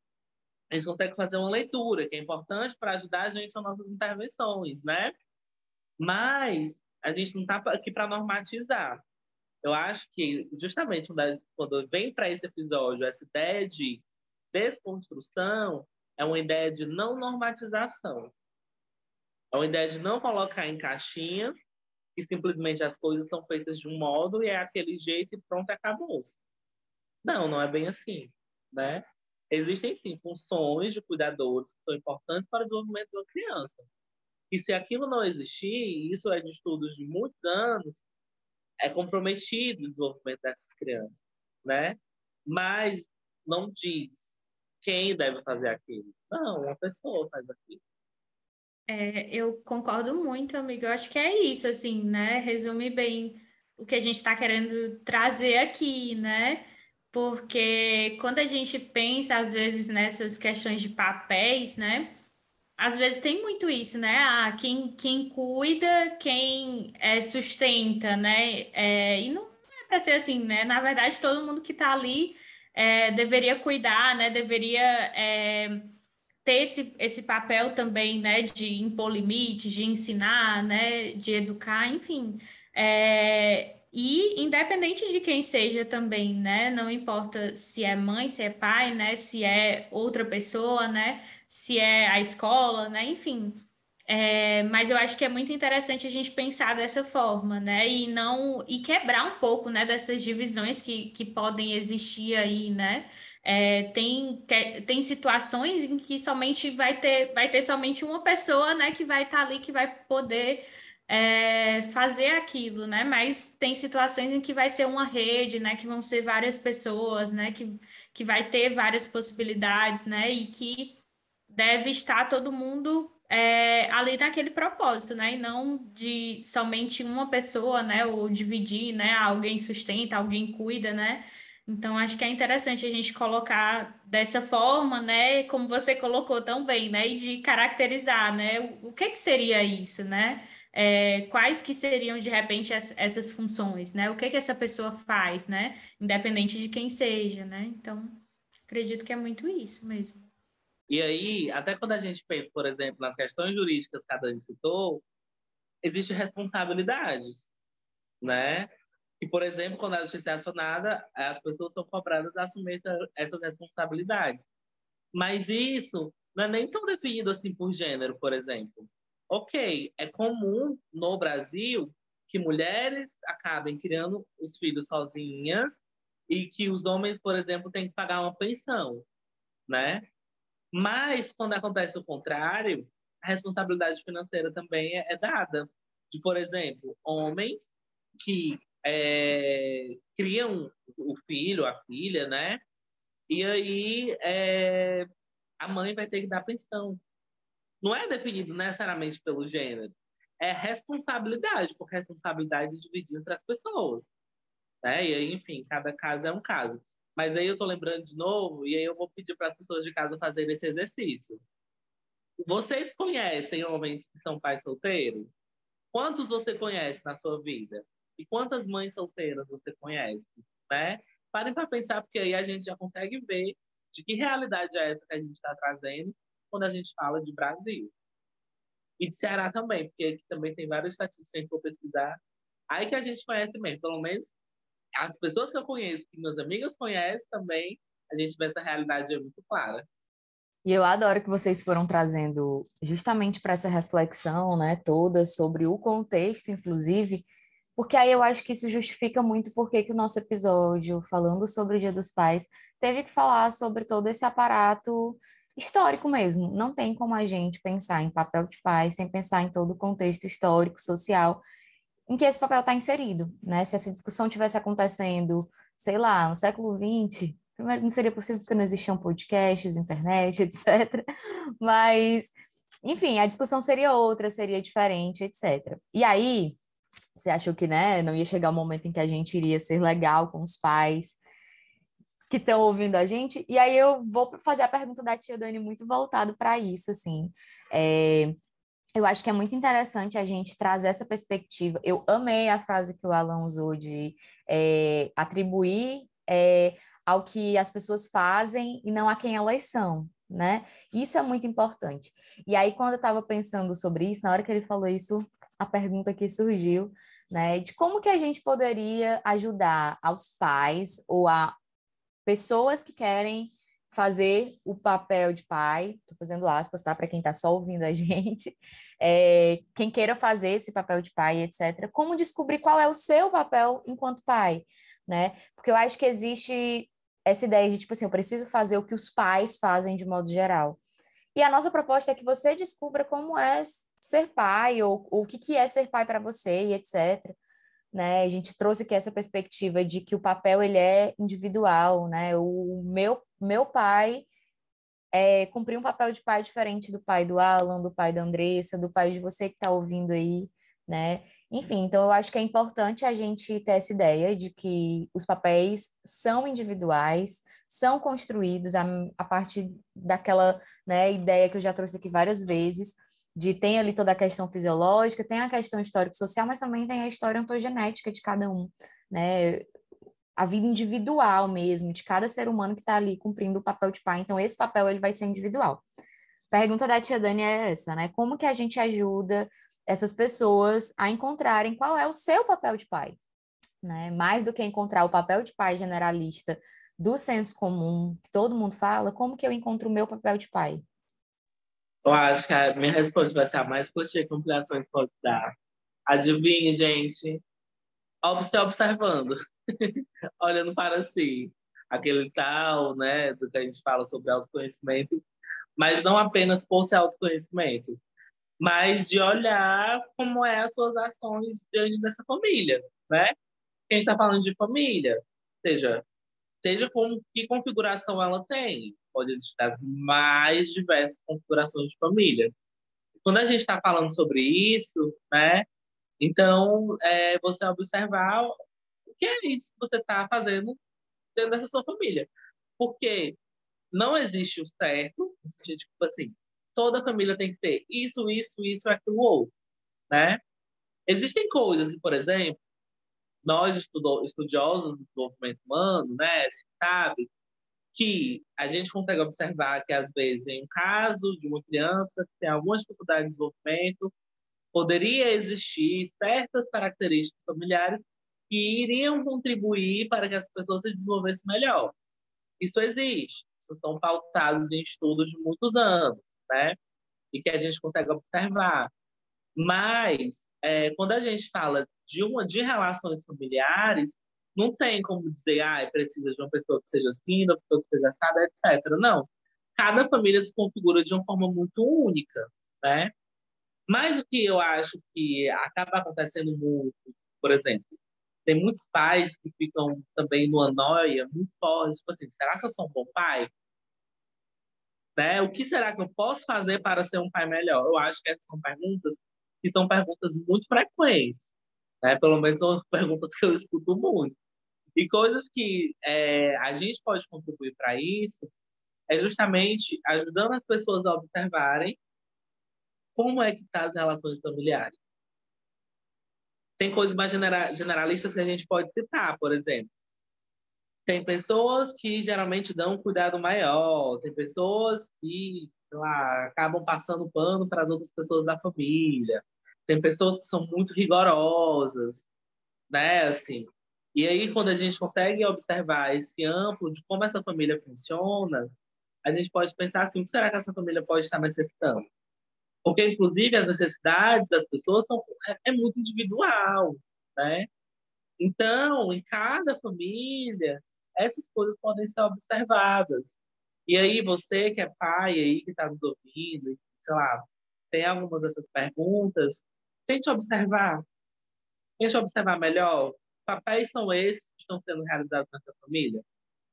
A gente consegue fazer uma leitura, que é importante para ajudar a gente nas nossas intervenções, né? Mas a gente não está aqui para normatizar. Eu acho que, justamente, quando vem para esse episódio essa ideia de desconstrução, é uma ideia de não normatização. É uma ideia de não colocar em caixinhas que simplesmente as coisas são feitas de um modo e é aquele jeito e pronto, acabou-se. Não, não é bem assim, né? Existem sim funções de cuidadores que são importantes para o desenvolvimento de uma criança. E se aquilo não existir, isso é de estudos de muitos anos, é comprometido o desenvolvimento dessas crianças, né? Mas não diz quem deve fazer aquilo. Não, uma pessoa faz aquilo. É, eu concordo muito, amigo. Eu acho que é isso, assim, né? Resume bem o que a gente está querendo trazer aqui, né? Porque quando a gente pensa, às vezes, nessas questões de papéis, né? Às vezes tem muito isso, né? Ah, quem, quem cuida, quem é, sustenta, né? É, e não é para ser assim, né? Na verdade, todo mundo que está ali é, deveria cuidar, né? Deveria ter esse, esse papel também, né? De impor limites, de ensinar, né? De educar, enfim. É, e independente de quem seja também, né? Não importa se é mãe, se é pai, né? Se é outra pessoa, né? Se é a escola, né? Enfim. É, mas eu acho que é muito interessante a gente pensar dessa forma, né? E não e quebrar um pouco, né, dessas divisões que, que podem existir aí, né? É, tem, tem situações em que somente vai ter, vai ter somente uma pessoa, né, que vai estar tá ali, que vai poder é, fazer aquilo, né? Mas tem situações em que vai ser uma rede, né? Que vão ser várias pessoas, né? Que, que vai ter várias possibilidades, né? E que deve estar todo mundo é, ali naquele propósito, né? E não de somente uma pessoa, né? Ou dividir, né? Alguém sustenta, alguém cuida, né? Então, acho que é interessante a gente colocar dessa forma, né? Como você colocou tão bem, né? E de caracterizar, né? O que, que seria isso, né? É, quais que seriam, de repente, as, essas funções, né? O que que essa pessoa faz, né? Independente de quem seja, né? Então, acredito que é muito isso mesmo. E aí, até quando a gente pensa, por exemplo, nas questões jurídicas que a Dani citou, existem responsabilidades, né? E, por exemplo, quando a justiça é acionada, as pessoas são cobradas a assumir essas responsabilidades. Mas isso não é nem tão definido assim por gênero, por exemplo. Ok, é comum no Brasil que mulheres acabem criando os filhos sozinhas e que os homens, por exemplo, têm que pagar uma pensão, né? Mas quando acontece o contrário, a responsabilidade financeira também é, é dada. De, por exemplo, homens que é, criam o filho, a filha, né? E aí é, a mãe vai ter que dar pensão. Não é definido necessariamente pelo gênero. É responsabilidade, porque responsabilidade é dividida entre as pessoas. Né? E aí, enfim, cada caso é um caso. Mas aí eu estou lembrando de novo, e aí eu vou pedir para as pessoas de casa fazerem esse exercício. Vocês conhecem homens que são pais solteiros? Quantos você conhece na sua vida? E quantas mães solteiras você conhece? Né? Parem para pensar, porque aí a gente já consegue ver de que realidade é essa que a gente está trazendo quando a gente fala de Brasil. E de Ceará também, porque aqui também tem várias estatísticas que for pesquisar. Aí que a gente conhece mesmo, pelo menos as pessoas que eu conheço, que meus amigos conhecem também, a gente vê essa realidade muito clara. E eu adoro que vocês foram trazendo justamente para essa reflexão, né, toda sobre o contexto, inclusive, porque aí eu acho que isso justifica muito porque que o nosso episódio falando sobre o Dia dos Pais teve que falar sobre todo esse aparato histórico mesmo. Não tem como a gente pensar em papel de pai sem pensar em todo o contexto histórico, social em que esse papel está inserido, né? Se essa discussão tivesse acontecendo, sei lá, no século XX, primeiro não seria possível porque não existiam podcasts, internet, etc. Mas, enfim, a discussão seria outra, seria diferente, etc. E aí, você achou que, né, não ia chegar o momento em que a gente iria ser legal com os pais que estão ouvindo a gente? E aí eu vou fazer a pergunta da tia Dani muito voltado para isso, assim. É, eu acho que é muito interessante a gente trazer essa perspectiva. Eu amei a frase que o Alan usou de é, atribuir é, ao que as pessoas fazem e não a quem elas são, né? Isso é muito importante. E aí, quando eu estava pensando sobre isso, na hora que ele falou isso, a pergunta que surgiu, né, de como que a gente poderia ajudar aos pais ou a pessoas que querem fazer o papel de pai, estou fazendo aspas, tá? Para quem está só ouvindo a gente, é, quem queira fazer esse papel de pai, etc. Como descobrir qual é o seu papel enquanto pai, né? Porque eu acho que existe essa ideia de, tipo assim, eu preciso fazer o que os pais fazem de modo geral. E a nossa proposta é que você descubra como é ser pai, ou, ou o que, que é ser pai para você, e etc né? A gente trouxe aqui essa perspectiva de que o papel ele é individual, né? O meu meu pai é, cumpriu um papel de pai diferente do pai do Alan, do pai da Andressa, do pai de você que está ouvindo aí, né? Enfim, então eu acho que é importante a gente ter essa ideia de que os papéis são individuais, são construídos a, a partir daquela né, ideia que eu já trouxe aqui várias vezes, de tem ali toda a questão fisiológica, tem a questão histórico-social, mas também tem a história ontogenética de cada um, né? A vida individual mesmo, de cada ser humano que está ali cumprindo o papel de pai. Então, esse papel ele vai ser individual. Pergunta da tia Dani é essa, né? Como que a gente ajuda essas pessoas a encontrarem qual é o seu papel de pai? Né? Mais do que encontrar o papel de pai generalista do senso comum, que todo mundo fala, como que eu encontro o meu papel de pai? Eu acho que a minha resposta vai ser a mais clichê que ampliações pode dar. Adivinhe, gente. Se observando, olhando para si. Aquele tal, né, do que a gente fala sobre autoconhecimento, mas não apenas por ser autoconhecimento, mas de olhar como é as suas ações diante dessa família, né? A gente está falando de família, seja, seja como que configuração ela tem, pode existir mais diversas configurações de família. Quando a gente está falando sobre isso, né, então é, você observar o que é isso que você está fazendo dentro dessa sua família. Porque não existe o certo, no sentido tipo assim, toda família tem que ter isso, isso, isso, aquilo outro, né? Existem coisas que, por exemplo, nós estudiosos do desenvolvimento humano, né, a gente sabe que a gente consegue observar que, às vezes, em um caso de uma criança que tem alguma dificuldade de desenvolvimento, poderia existir certas características familiares que iriam contribuir para que as pessoas se desenvolvessem melhor. Isso existe. Isso são pautados em estudos de muitos anos, né? E que a gente consegue observar. Mas, é, quando a gente fala de uma de relações familiares, não tem como dizer, ah, precisa de uma pessoa que seja assim, uma pessoa que seja assada, etc. Não. Cada família se configura de uma forma muito única, né? Mas o que eu acho que acaba acontecendo muito, por exemplo, tem muitos pais que ficam também numa noia muito forte, tipo assim, será que eu sou um bom pai? Né? O que será que eu posso fazer para ser um pai melhor? Eu acho que essas são perguntas que são perguntas muito frequentes, né? Pelo menos são perguntas que eu escuto muito. E coisas que é, a gente pode contribuir para isso é justamente ajudando as pessoas a observarem como é que estão tá as relações familiares. Tem coisas mais generalistas que a gente pode citar, por exemplo. Tem pessoas que geralmente dão um cuidado maior, tem pessoas que lá, acabam passando pano para as outras pessoas da família, tem pessoas que são muito rigorosas, né? Assim, e aí, quando a gente consegue observar esse amplo de como essa família funciona, a gente pode pensar assim: o que será que essa família pode estar necessitando? Porque, inclusive, as necessidades das pessoas são, é, é muito individual, né? Então, em cada família, essas coisas podem ser observadas. E aí, você que é pai aí, que está nos ouvindo, sei lá, tem algumas dessas perguntas, tente observar. Tente observar melhor papéis são esses que estão sendo realizados nessa família.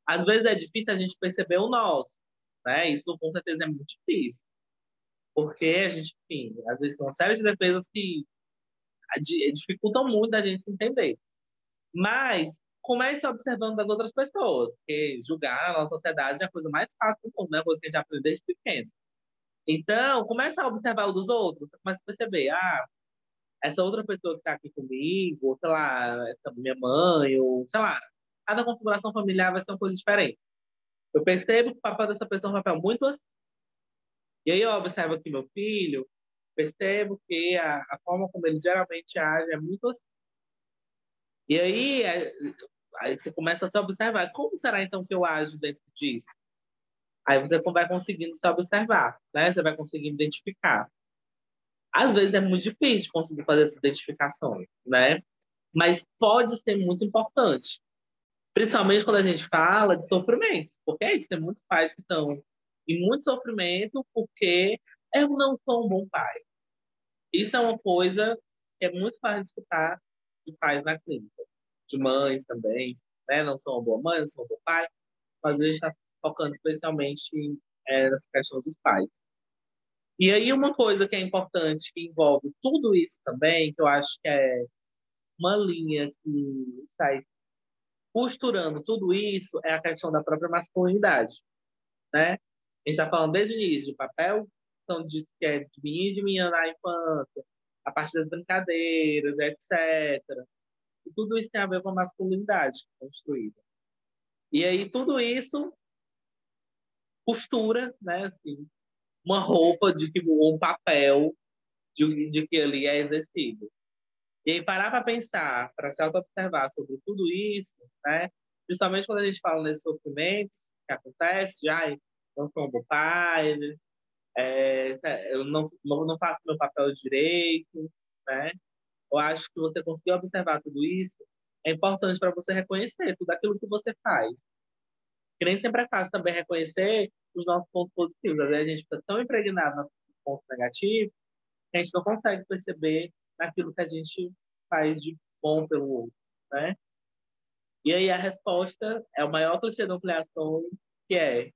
Às vezes é difícil a gente perceber o nosso, né? Isso com certeza é muito difícil. Porque a gente, enfim, às vezes tem uma série de defesas que dificultam muito a gente entender. Mas comece observando das outras pessoas, porque julgar na sociedade é a coisa mais fácil do mundo, né? Coisa que a gente aprende desde pequeno. Então, comece a observar o dos outros, você começa a perceber, ah, essa outra pessoa que está aqui comigo, ou sei lá, essa minha mãe, ou sei lá, cada configuração familiar vai ser uma coisa diferente. Eu percebo que o papel dessa pessoa é um papel muito assim. E aí eu observo aqui meu filho, percebo que a, a forma como ele geralmente age é muito assim. E aí, é, aí você começa a se observar. Como será então que eu ajo dentro disso? Aí você vai conseguindo se observar, né? Você vai conseguindo identificar. Às vezes é muito difícil conseguir fazer essas identificações, né? Mas pode ser muito importante. Principalmente quando a gente fala de sofrimentos. Porque é isso, tem muitos pais que estão em muito sofrimento porque eu não sou um bom pai. Isso é uma coisa que é muito fácil de escutar de pais na clínica. De mães também, né? Não sou uma boa mãe, não sou um bom pai. Mas a gente está focando especialmente é, nessa questão dos pais. E aí uma coisa que é importante, que envolve tudo isso também, que eu acho que é uma linha que sai costurando tudo isso, é a questão da própria masculinidade, né? A gente está falando desde o início, o papel então, de, que é de mim e de na infância, a parte das brincadeiras, etc. E tudo isso tem a ver com a masculinidade construída. E aí tudo isso costura, né, assim, uma roupa de que um papel de, de que ali é exercido. E aí parar para pensar, para se auto-observar sobre tudo isso, né? Principalmente quando a gente fala nesses sofrimentos que acontece, já não sou um bom pai, é, eu não, não, não faço meu papel direito, né? Eu acho que você conseguir observar tudo isso é importante para você reconhecer tudo aquilo que você faz. Que nem sempre é fácil também reconhecer os nossos pontos positivos. Às vezes a gente fica tão impregnado nos pontos negativos que a gente não consegue perceber aquilo que a gente faz de bom pelo outro, né? E aí a resposta é o maior clichê da ampliação, que é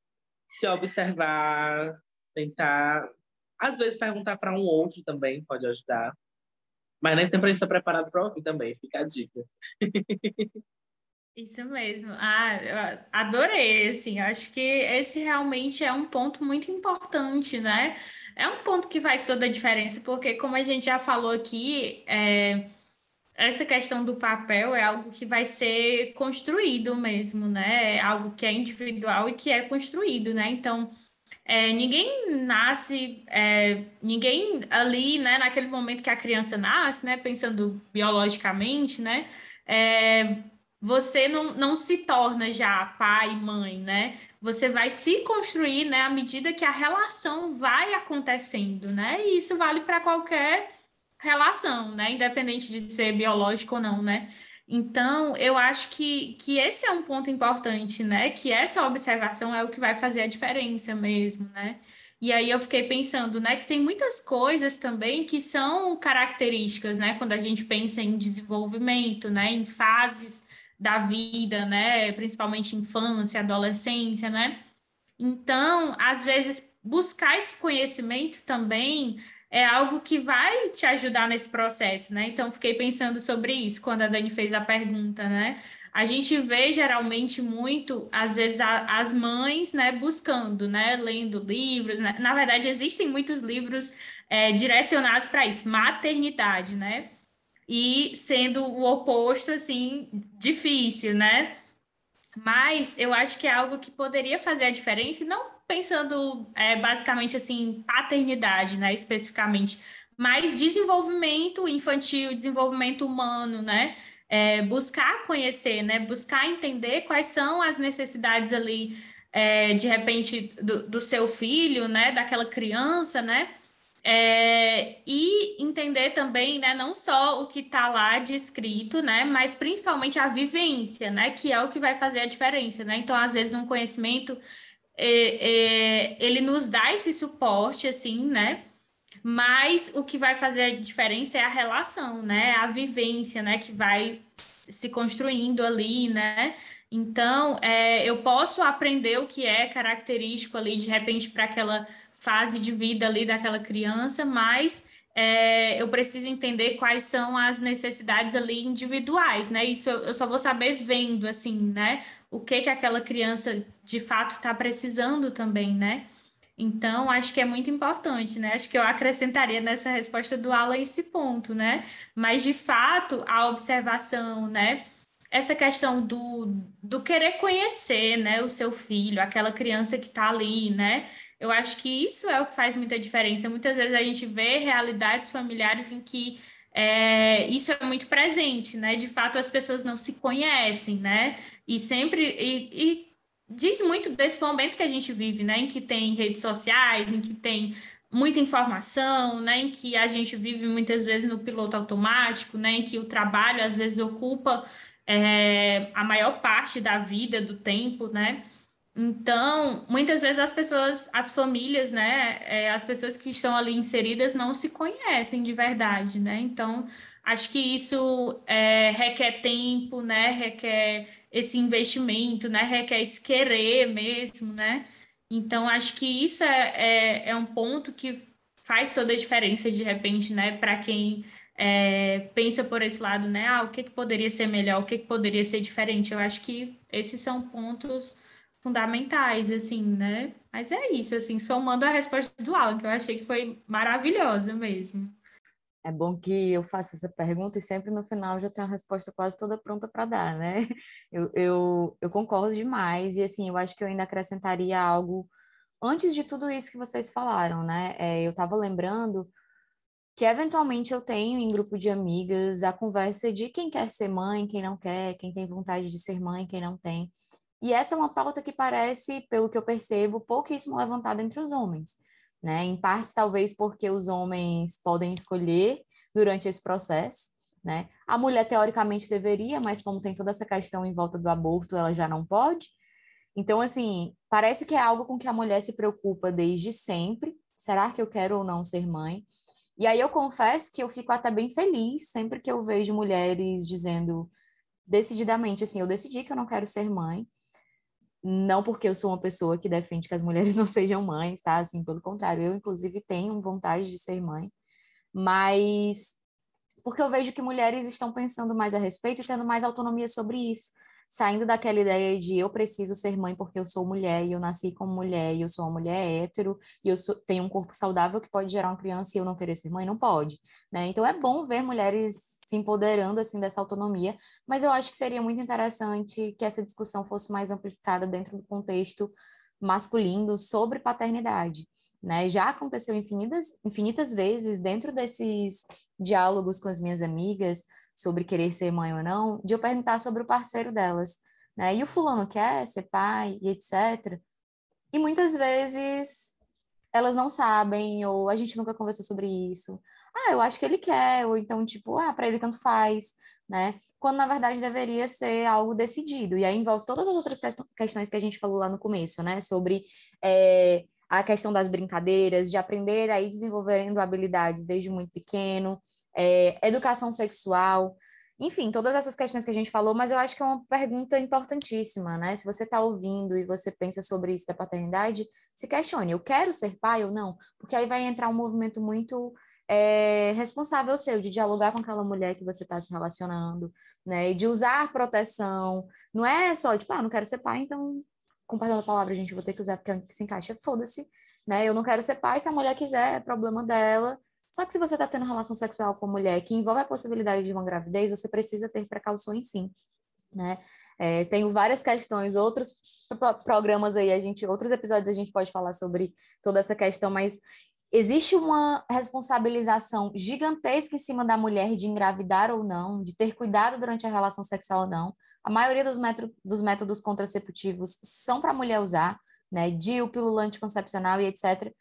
se observar, tentar, às vezes perguntar para um outro também pode ajudar. Mas nem sempre a gente está preparado para ouvir também, fica a dica. Isso mesmo. Ah, adorei, assim, acho que esse realmente é um ponto muito importante, né? É um ponto que faz toda a diferença, porque como a gente já falou aqui, é, essa questão do papel é algo que vai ser construído mesmo, né? É algo que é individual e que é construído, né? Então, é, ninguém nasce, é, ninguém ali, né, naquele momento que a criança nasce, né, pensando biologicamente, né, é, você não, não se torna já pai, mãe, né? Você vai se construir, né, à medida que a relação vai acontecendo, né? E isso vale para qualquer relação, né? Independente de ser biológico ou não, né? Então, eu acho que, que esse é um ponto importante, né? Que essa observação é o que vai fazer a diferença mesmo, né? E aí eu fiquei pensando, né, que tem muitas coisas também que são características, né, quando a gente pensa em desenvolvimento, né, em fases da vida, né, principalmente infância, adolescência, né? Então, às vezes buscar esse conhecimento também é algo que vai te ajudar nesse processo, né? Então, fiquei pensando sobre isso quando a Dani fez a pergunta, né? A gente vê geralmente muito, às vezes, a, as mães, né, buscando, né, lendo livros. Né? Na verdade, existem muitos livros é, direcionados para isso, maternidade, né? E sendo o oposto, assim, difícil, né? Mas eu acho que é algo que poderia fazer a diferença, e não pensando é, basicamente assim, paternidade, né, especificamente, mas desenvolvimento infantil, desenvolvimento humano, né? É, buscar conhecer, né? Buscar entender quais são as necessidades ali, é, de repente, do, do, seu filho, né? Daquela criança, né? É, e entender também, né? Não só o que está lá descrito, né? Mas principalmente a vivência, né? Que é o que vai fazer a diferença, né? Então, às vezes, um conhecimento é, é, ele nos dá esse suporte, assim, né? Mas o que vai fazer a diferença é a relação, né? A vivência, né? Que vai se construindo ali, né? Então, é, eu posso aprender o que é característico ali, de repente, para aquela fase de vida ali daquela criança, mas é, eu preciso entender quais são as necessidades ali individuais, né? Isso eu, só vou saber vendo, assim, né? O que que aquela criança de fato está precisando também, né? Então, acho que é muito importante, né? Acho que eu acrescentaria nessa resposta do Alan esse ponto, né? Mas, de fato, a observação, né? Essa questão do, do querer conhecer, né? O seu filho, aquela criança que está ali, né? Eu acho que isso é o que faz muita diferença. Muitas vezes a gente vê realidades familiares em que é, isso é muito presente, né? De fato, as pessoas não se conhecem, né? E sempre. E, e diz muito desse momento que a gente vive, né? Em que tem redes sociais, em que tem muita informação, né? Em que a gente vive muitas vezes no piloto automático, né? Em que o trabalho às vezes ocupa é, a maior parte da vida, do tempo, né? Então, muitas vezes as pessoas, as famílias, né, é, as pessoas que estão ali inseridas não se conhecem de verdade, né? Então, acho que isso é, requer tempo, né? Requer esse investimento, né? Requer esse querer mesmo, né? Então, acho que isso é, é, é um ponto que faz toda a diferença de repente, né? Para quem é, pensa por esse lado, né? Ah, o que, que poderia ser melhor, o que, que poderia ser diferente? Eu acho que esses são pontos fundamentais, assim, né? Mas é isso, assim, somando a resposta do Alan, que eu achei que foi maravilhosa mesmo. É bom que eu faça essa pergunta e sempre no final já tenho a resposta quase toda pronta para dar, né? Eu, eu, eu concordo demais e, assim, eu acho que eu ainda acrescentaria algo antes de tudo isso que vocês falaram, né? É, eu estava lembrando que eventualmente eu tenho em grupo de amigas a conversa de quem quer ser mãe, quem não quer, quem tem vontade de ser mãe, quem não tem. E essa é uma pauta que parece, pelo que eu percebo, pouquíssimo levantada entre os homens, né? Em partes, talvez porque os homens podem escolher durante esse processo, né? A mulher, teoricamente, deveria, mas como tem toda essa questão em volta do aborto, ela já não pode. Então, assim, parece que é algo com que a mulher se preocupa desde sempre. Será que eu quero ou não ser mãe? E aí eu confesso que eu fico até bem feliz sempre que eu vejo mulheres dizendo decididamente assim, eu decidi que eu não quero ser mãe não porque eu sou uma pessoa que defende que as mulheres não sejam mães, tá? Assim, pelo contrário, eu inclusive tenho vontade de ser mãe, mas porque eu vejo que mulheres estão pensando mais a respeito e tendo mais autonomia sobre isso, saindo daquela ideia de eu preciso ser mãe porque eu sou mulher e eu nasci como mulher e eu sou uma mulher hétero e eu sou, tenho um corpo saudável que pode gerar uma criança e eu não querer ser mãe, não pode, né? Então é bom ver mulheres se empoderando assim dessa autonomia, mas eu acho que seria muito interessante que essa discussão fosse mais amplificada dentro do contexto masculino sobre paternidade, né? Já aconteceu infinitas, infinitas vezes dentro desses diálogos com as minhas amigas, sobre querer ser mãe ou não, de eu perguntar sobre o parceiro delas, né? E o fulano quer ser pai e etc. E muitas vezes elas não sabem, ou a gente nunca conversou sobre isso. Ah, eu acho que ele quer, ou então, tipo, ah, para ele tanto faz, né? Quando na verdade deveria ser algo decidido. E aí envolve todas as outras questões que a gente falou lá no começo, né? Sobre é, a questão das brincadeiras, de aprender aí desenvolvendo habilidades desde muito pequeno, é, educação sexual, enfim, todas essas questões que a gente falou, mas eu acho que é uma pergunta importantíssima, né? Se você está ouvindo e você pensa sobre isso da paternidade, se questione, eu quero ser pai ou não? Porque aí vai entrar um movimento muito é, responsável seu de dialogar com aquela mulher que você está se relacionando, né? E de usar proteção. Não é só, tipo, ah, não quero ser pai, então, com perdão da palavra, gente, vou ter que usar porque é se encaixa, foda-se, né? Eu não quero ser pai, se a mulher quiser, é problema dela, só que se você está tendo relação sexual com mulher que envolve a possibilidade de uma gravidez, você precisa ter precauções sim, né? É, tenho várias questões, outros programas aí, a gente, outros episódios a gente pode falar sobre toda essa questão, mas existe uma responsabilização gigantesca em cima da mulher de engravidar ou não, de ter cuidado durante a relação sexual ou não. A maioria dos, métodos, dos métodos contraceptivos são para a mulher usar, né? DIU, pílula anticoncepcional e etc.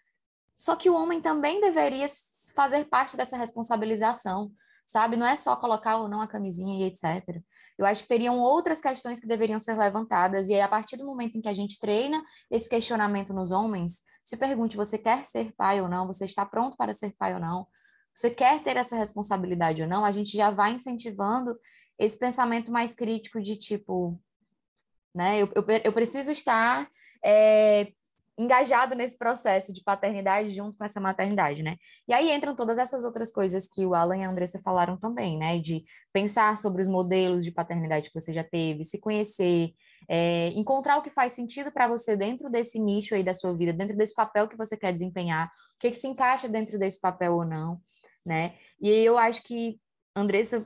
Só que o homem também deveria fazer parte dessa responsabilização, sabe? Não é só colocar ou não a camisinha e etc. Eu acho que teriam outras questões que deveriam ser levantadas, e aí, a partir do momento em que a gente treina esse questionamento nos homens, se pergunte: você quer ser pai ou não? Você está pronto para ser pai ou não? Você quer ter essa responsabilidade ou não? A gente já vai incentivando esse pensamento mais crítico de tipo, né? Eu, eu, eu preciso estar é, engajado nesse processo de paternidade junto com essa maternidade, né? E aí entram todas essas outras coisas que o Alan e a Andressa falaram também, né? De pensar sobre os modelos de paternidade que você já teve, se conhecer, é, encontrar o que faz sentido para você dentro desse nicho aí da sua vida, dentro desse papel que você quer desempenhar, o que, que se encaixa dentro desse papel ou não, né? E eu acho que a Andressa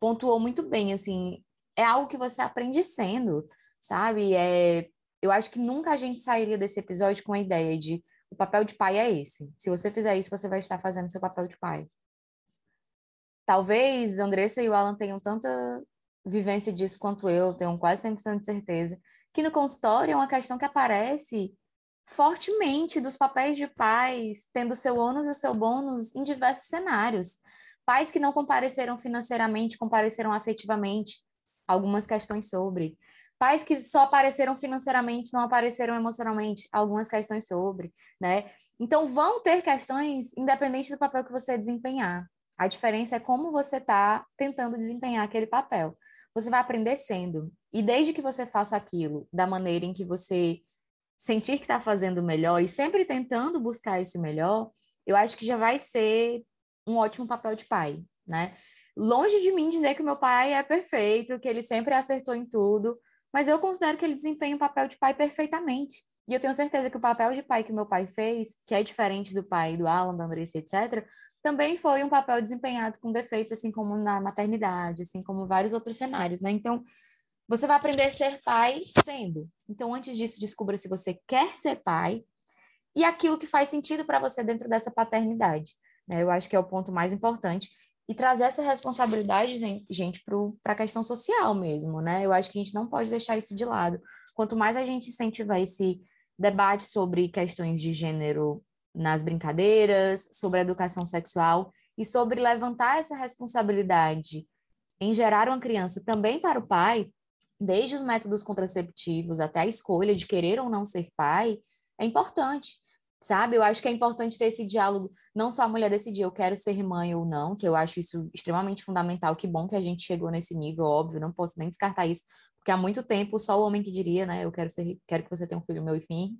pontuou muito bem, assim, é algo que você aprende sendo, sabe? É eu acho que nunca a gente sairia desse episódio com a ideia de o papel de pai é esse. Se você fizer isso, você vai estar fazendo seu papel de pai. Talvez Andressa e o Alan tenham tanta vivência disso quanto eu, tenho quase 100% de certeza, que no consultório é uma questão que aparece fortemente dos papéis de pais, tendo seu ônus e seu bônus em diversos cenários. Pais que não compareceram financeiramente, compareceram afetivamente, algumas questões sobre. Pais que só apareceram financeiramente, não apareceram emocionalmente, algumas questões sobre, né? Então, vão ter questões independente do papel que você desempenhar. A diferença é como você está tentando desempenhar aquele papel. Você vai aprender sendo. E desde que você faça aquilo da maneira em que você sentir que está fazendo melhor e sempre tentando buscar esse melhor, eu acho que já vai ser um ótimo papel de pai, né? Longe de mim dizer que meu pai é perfeito, que ele sempre acertou em tudo, mas eu considero que ele desempenha o papel de pai perfeitamente. E eu tenho certeza que o papel de pai que meu pai fez, que é diferente do pai do Alan, da Andressa, etc., também foi um papel desempenhado com defeitos, assim como na maternidade, assim como vários outros cenários, né? Então, você vai aprender a ser pai sendo. Então, antes disso, descubra se você quer ser pai e aquilo que faz sentido para você dentro dessa paternidade. Né? Eu acho que é o ponto mais importante e trazer essa responsabilidade, gente, para a questão social mesmo, né? Eu acho que a gente não pode deixar isso de lado. Quanto mais a gente incentivar esse debate sobre questões de gênero nas brincadeiras, sobre educação sexual e sobre levantar essa responsabilidade em gerar uma criança também para o pai, desde os métodos contraceptivos até a escolha de querer ou não ser pai, é importante sabe? Eu acho que é importante ter esse diálogo, não só a mulher decidir eu quero ser mãe ou não, que eu acho isso extremamente fundamental. Que bom que a gente chegou nesse nível, óbvio, não posso nem descartar isso, porque há muito tempo só o homem que diria, né? Eu quero ser, quero que você tenha um filho meu e fim.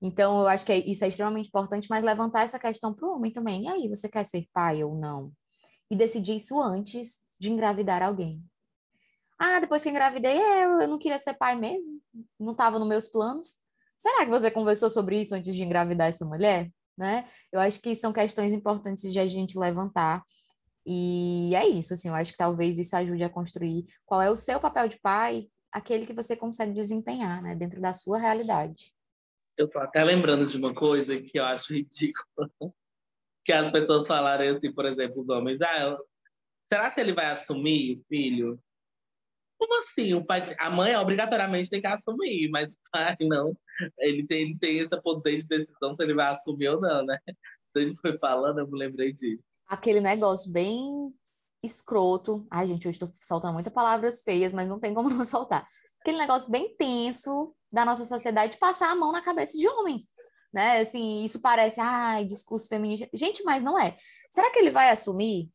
Então, eu acho que é, isso é extremamente importante, mas levantar essa questão para o homem também. E aí, você quer ser pai ou não? E decidir isso antes de engravidar alguém. Ah, depois que engravidei, eu, eu não queria ser pai mesmo, não estava nos meus planos. Será que você conversou sobre isso antes de engravidar essa mulher? Né? Eu acho que são questões importantes de a gente levantar. E é isso, assim, eu acho que talvez isso ajude a construir qual é o seu papel de pai, aquele que você consegue desempenhar, né, dentro da sua realidade. Eu tô até lembrando de uma coisa que eu acho ridícula, que as pessoas falarem assim, por exemplo, os homens, ah, será que ele vai assumir o filho? Como assim? O pai, a mãe obrigatoriamente tem que assumir, mas o pai não. Ele tem, ele tem esse poder de decisão se ele vai assumir ou não, né? Então ele foi falando, eu me lembrei disso. Aquele negócio bem escroto. Ai, gente, hoje estou soltando muitas palavras feias, mas não tem como não soltar. Aquele negócio bem tenso da nossa sociedade de passar a mão na cabeça de homem. Né? Assim, isso parece, ai, discurso feminista. Gente, mas não é. Será que ele vai assumir?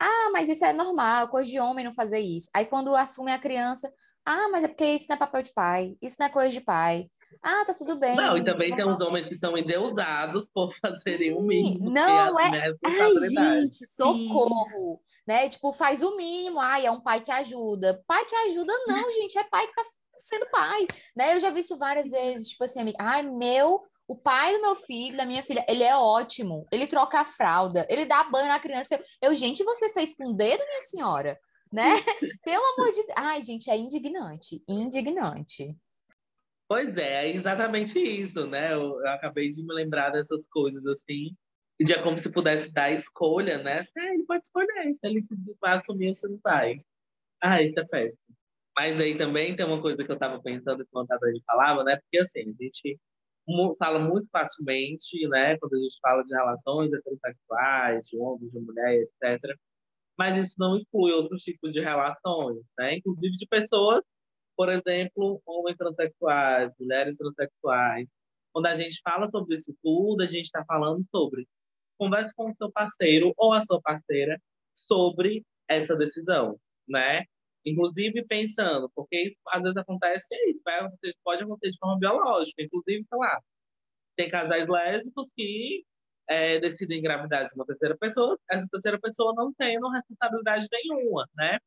Ah, mas isso é normal, coisa de homem não fazer isso. Aí quando assume a criança, ah, mas é porque isso não é papel de pai, isso não é coisa de pai. Ah, tá tudo bem. Não, e também tem uns homens que são endeusados por fazerem o mínimo. Não, é. Ai, gente, socorro. Sim. Né? Tipo, faz o mínimo. Ai, é um pai que ajuda. Pai que ajuda, não, gente. É pai que tá sendo pai. Né? Eu já vi isso várias vezes. Tipo assim, ai, meu o pai do meu filho, da minha filha, ele é ótimo. Ele troca a fralda, ele dá banho na criança. Eu, gente, você fez com o dedo, minha senhora? Né? Pelo amor de Deus. Ai, gente, é indignante. Indignante. Pois é, é exatamente isso, né? Eu, eu acabei de me lembrar dessas coisas assim. E é como se pudesse dar escolha, né? É, ele pode escolher se ele vai assumir se não vai. Ah, isso é péssimo. Mas aí também tem uma coisa que eu estava pensando quando a gente falava, né? Porque assim, a gente fala muito facilmente, né, quando a gente fala de relações heterossexuais, de homens, de mulheres, etc. Mas isso não exclui outros tipos de relações, né, inclusive de pessoas, por exemplo, homens transexuais, mulheres transexuais. Quando a gente fala sobre isso tudo, a gente está falando sobre converse com o seu parceiro ou a sua parceira sobre essa decisão, né? Inclusive pensando, porque isso às vezes acontece é isso, pode acontecer de forma biológica. Inclusive, sei lá, tem casais lésbicos que é, decidem engravidar de uma terceira pessoa, essa terceira pessoa não tem responsabilidade nenhuma, né?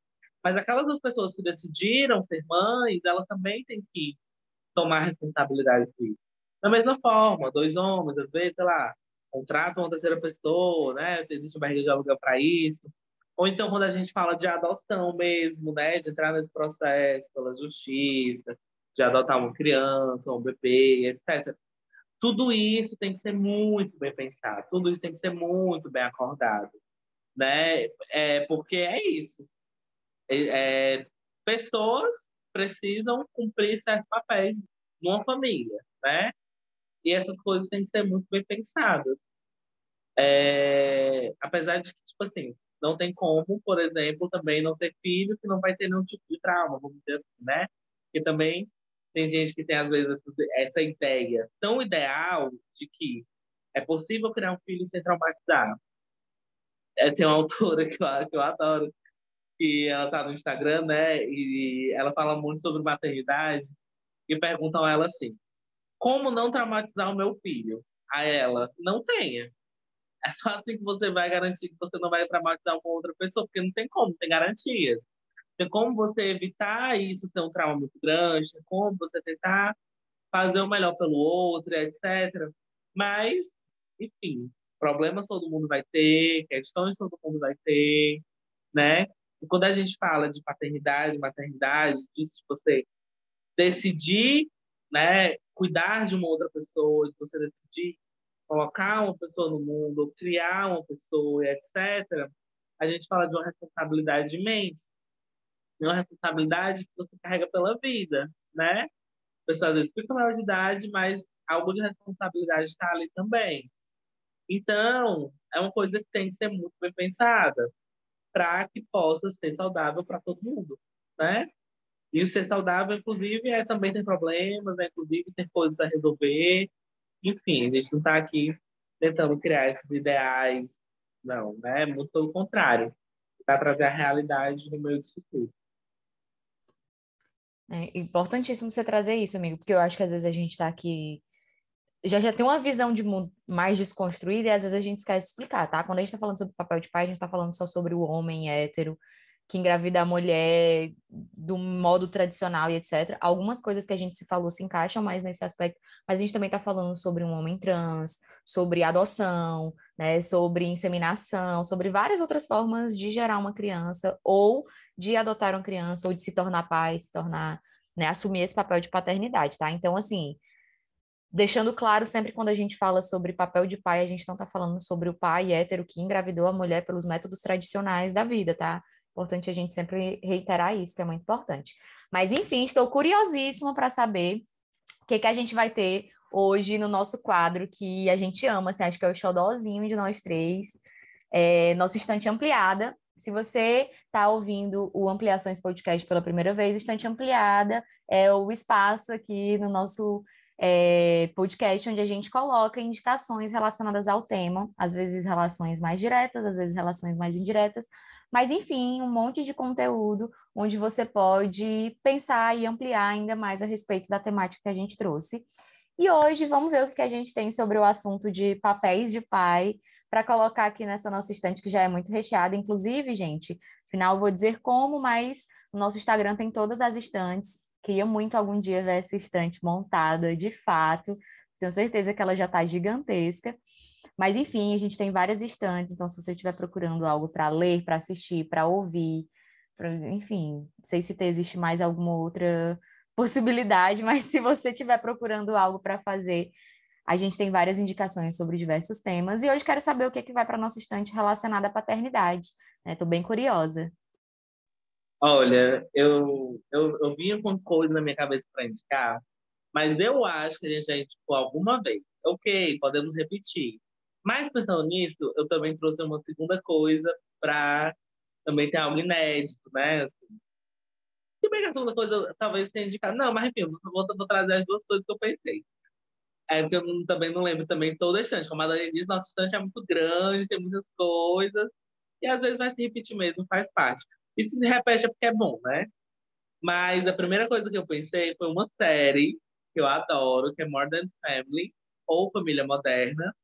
Mas aquelas duas pessoas que decidiram ser mães, elas também têm que tomar responsabilidade por isso. Da mesma forma, dois homens, às vezes, sei lá, contratam uma terceira pessoa, né? Existe uma barriga de aluguel para isso. Ou então, quando a gente fala de adoção mesmo, né? De entrar nesse processo pela justiça, de adotar uma criança, um bebê, etc. Tudo isso tem que ser muito bem pensado, tudo isso tem que ser muito bem acordado, né? É, porque é isso. É, é, pessoas precisam cumprir certos papéis numa família, né? E essas coisas têm que ser muito bem pensadas. É, apesar de que, tipo assim, não tem como, por exemplo, também não ter filho que não vai ter nenhum tipo de trauma, vamos dizer assim, né? Porque também tem gente que tem, às vezes, essa ideia tão ideal de que é possível criar um filho sem traumatizar. É, tem uma autora que eu, que eu adoro, que ela tá no Instagram, né? E ela fala muito sobre maternidade e perguntam a ela assim: como não traumatizar o meu filho? A ela, não tenha. É só assim que você vai garantir que você não vai traumatizar uma outra pessoa, porque não tem como, tem garantias. Tem como você evitar isso ser um trauma muito grande, tem como você tentar fazer o melhor pelo outro, etc. Mas, enfim, problemas todo mundo vai ter, questões todo mundo vai ter, né? E quando a gente fala de paternidade, maternidade, disso de você decidir, né, cuidar de uma outra pessoa, de você decidir colocar uma pessoa no mundo, criar uma pessoa, etc., a gente fala de uma responsabilidade imensa. De uma responsabilidade que você carrega pela vida, né? A pessoa às vezes fica maior de idade, mas algo de responsabilidade está ali também. Então, é uma coisa que tem que ser muito bem pensada para que possa ser saudável para todo mundo, né? E o ser saudável, inclusive, é também ter problemas, é, inclusive ter coisas a resolver, enfim, a gente não está aqui tentando criar esses ideais, não, né? Muito pelo contrário, para trazer a realidade no meio disso tudo. É importantíssimo você trazer isso, amigo, porque eu acho que às vezes a gente está aqui já já tem uma visão de mundo mais desconstruída e às vezes a gente esquece de explicar, tá? Quando a gente está falando sobre o papel de pai, a gente está falando só sobre o homem hétero que engravida a mulher do modo tradicional e etc. Algumas coisas que a gente se falou se encaixam mais nesse aspecto, mas a gente também está falando sobre um homem trans, sobre adoção, né, sobre inseminação, sobre várias outras formas de gerar uma criança ou de adotar uma criança ou de se tornar pai, se tornar, né, assumir esse papel de paternidade, tá? Então, assim, deixando claro sempre quando a gente fala sobre papel de pai, a gente não está falando sobre o pai hétero que engravidou a mulher pelos métodos tradicionais da vida, tá? Importante a gente sempre reiterar isso, que é muito importante. Mas, enfim, estou curiosíssima para saber o que, que a gente vai ter hoje no nosso quadro, que a gente ama, assim, acho que é o xodózinho de nós três, é, nossa estante ampliada. Se você está ouvindo o Ampliações Podcast pela primeira vez, estante ampliada é o espaço aqui no nosso é, podcast onde a gente coloca indicações relacionadas ao tema, às vezes relações mais diretas, às vezes relações mais indiretas, mas enfim, um monte de conteúdo onde você pode pensar e ampliar ainda mais a respeito da temática que a gente trouxe. E hoje vamos ver o que a gente tem sobre o assunto de papéis de pai para colocar aqui nessa nossa estante que já é muito recheada. Inclusive, gente, afinal vou dizer como, mas o nosso Instagram tem todas as estantes Queria muito algum dia ver essa estante montada, de fato. Tenho certeza que ela já está gigantesca. Mas, enfim, a gente tem várias estantes, então se você estiver procurando algo para ler, para assistir, para ouvir, pra, enfim, não sei se existe mais alguma outra possibilidade, mas se você estiver procurando algo para fazer, a gente tem várias indicações sobre diversos temas. E hoje quero saber o que, é que vai para nossa estante relacionada à paternidade. Estou né? bem curiosa. Olha, eu, eu, eu vinha com coisa na minha cabeça para indicar, mas eu acho que a gente já indicou alguma vez. Ok, podemos repetir. Mas pensando nisso, eu também trouxe uma segunda coisa para também ter algo inédito, né? Assim, se bem que a segunda coisa talvez tenha indicado. Não, mas enfim, vou, vou trazer as duas coisas que eu pensei. É porque eu também não lembro também toda a estante. Como a Dani disse, nossa estante é muito grande, tem muitas coisas. E às vezes vai se repetir mesmo, faz parte. E se repete é porque é bom, né? Mas a primeira coisa que eu pensei foi uma série que eu adoro, que é Modern Family, ou Família Moderna,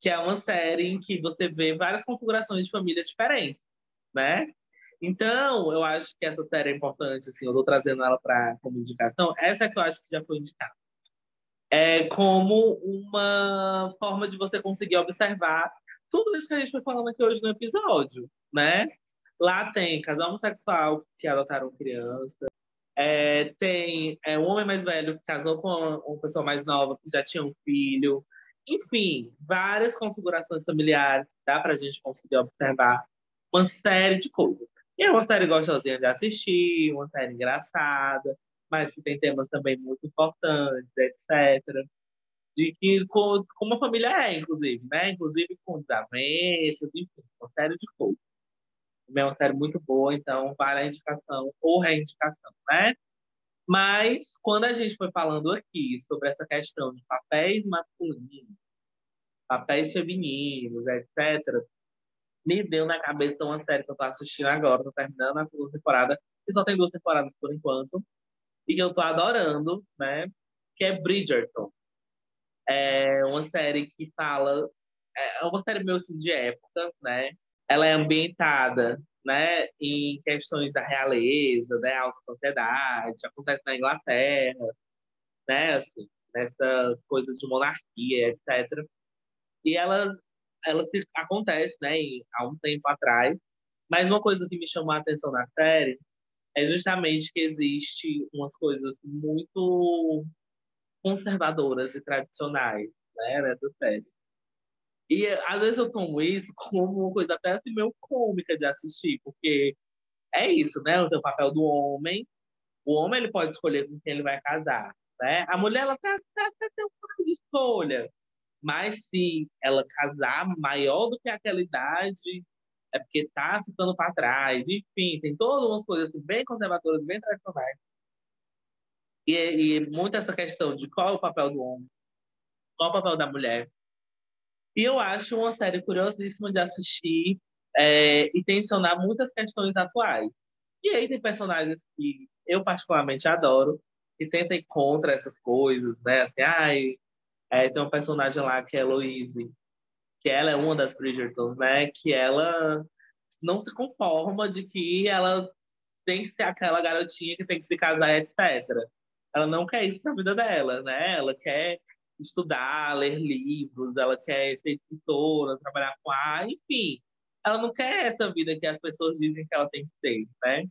que é uma série em que você vê várias configurações de famílias diferentes, né? Então, eu acho que essa série é importante, assim, eu estou trazendo ela para como indicação. Essa é que eu acho que já foi indicada. É como uma forma de você conseguir observar tudo isso que a gente foi falando aqui hoje no episódio, né? Lá tem casal homossexual que adotaram criança, é, tem é, um homem mais velho que casou com uma pessoa mais nova que já tinha um filho. Enfim, várias configurações familiares, dá para a gente conseguir observar uma série de coisas. E é uma série gostosinha de assistir, uma série engraçada, mas que tem temas também muito importantes, etc. De que como a família é, inclusive, né? Inclusive com desavenças, enfim, uma série de coisas é uma série muito boa, então vale a indicação ou reindicação, né? Mas quando a gente foi falando aqui sobre essa questão de papéis masculinos, papéis femininos, etc., me deu na cabeça uma série que eu tô assistindo agora, tô terminando a segunda temporada, que só tem duas temporadas por enquanto, e que eu tô adorando, né? Que é Bridgerton. É uma série que fala. É uma série meio assim de época, né? Ela é ambientada né, em questões da realeza, da né, alta sociedade, acontece na Inglaterra, né, assim, nessa coisa de monarquia, etc. E ela, ela se, acontece né, em, há um tempo atrás, mas uma coisa que me chamou a atenção na série é justamente que existe umas coisas muito conservadoras e tradicionais né, nessa série. E às vezes eu tomo isso como uma coisa até assim meio cômica de assistir, porque é isso, né? O papel do homem. O homem ele pode escolher com quem ele vai casar, né? A mulher ela até, até, até tem um pouco de escolha, mas se ela casar maior do que aquela idade, é porque tá ficando para trás. Enfim, tem todas umas coisas assim, bem conservadoras, bem tradicionais. E, e muito essa questão de qual é o papel do homem, qual é o papel da mulher, e eu acho uma série curiosíssima de assistir é, e tensionar muitas questões atuais. E aí tem personagens que eu particularmente adoro e tenta ir contra essas coisas, né? Assim, ai, é, tem um personagem lá que é Louise, que ela é uma das Bridgertons, né? Que ela não se conforma de que ela tem que ser aquela garotinha que tem que se casar, etc. Ela não quer isso para a vida dela, né? Ela quer estudar, ler livros, ela quer ser escritora, trabalhar com a, enfim. Ela não quer essa vida que as pessoas dizem que ela tem que ter, né?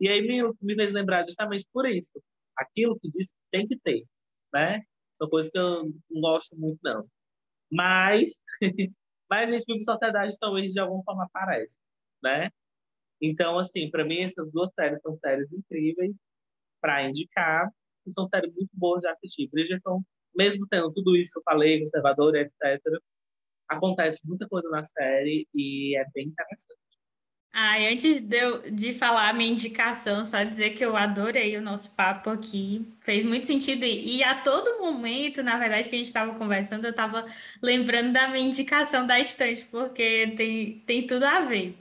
E aí me, me fez lembrar justamente por isso. Aquilo que diz que tem que ter, né? São coisas que eu não gosto muito, não. Mas, mas em filme de sociedade talvez de alguma forma aparece, né? Então, assim, para mim essas duas séries são séries incríveis para indicar e são séries muito boas de assistir. Bridgerton, mesmo tendo tudo isso que eu falei, conservador, etc., acontece muita coisa na série e é bem interessante. Ah, e antes de, eu, de falar a minha indicação, só dizer que eu adorei o nosso papo aqui. Fez muito sentido. E, e a todo momento, na verdade, que a gente estava conversando, eu estava lembrando da minha indicação da estante, porque tem, tem tudo a ver.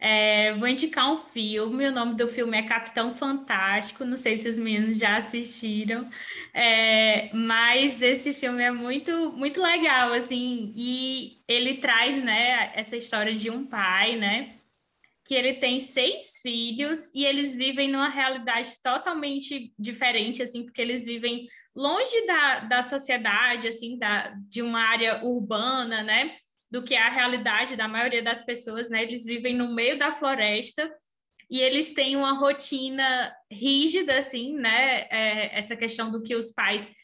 É, vou indicar um filme, o nome do filme é Capitão Fantástico, não sei se os meninos já assistiram, é, mas esse filme é muito, muito legal, assim, e ele traz, né, essa história de um pai, né, que ele tem seis filhos e eles vivem numa realidade totalmente diferente, assim, porque eles vivem longe da, da sociedade, assim, da, de uma área urbana, né? Do que a realidade da maioria das pessoas, né? Eles vivem no meio da floresta e eles têm uma rotina rígida, assim, né? É, essa questão do que os pais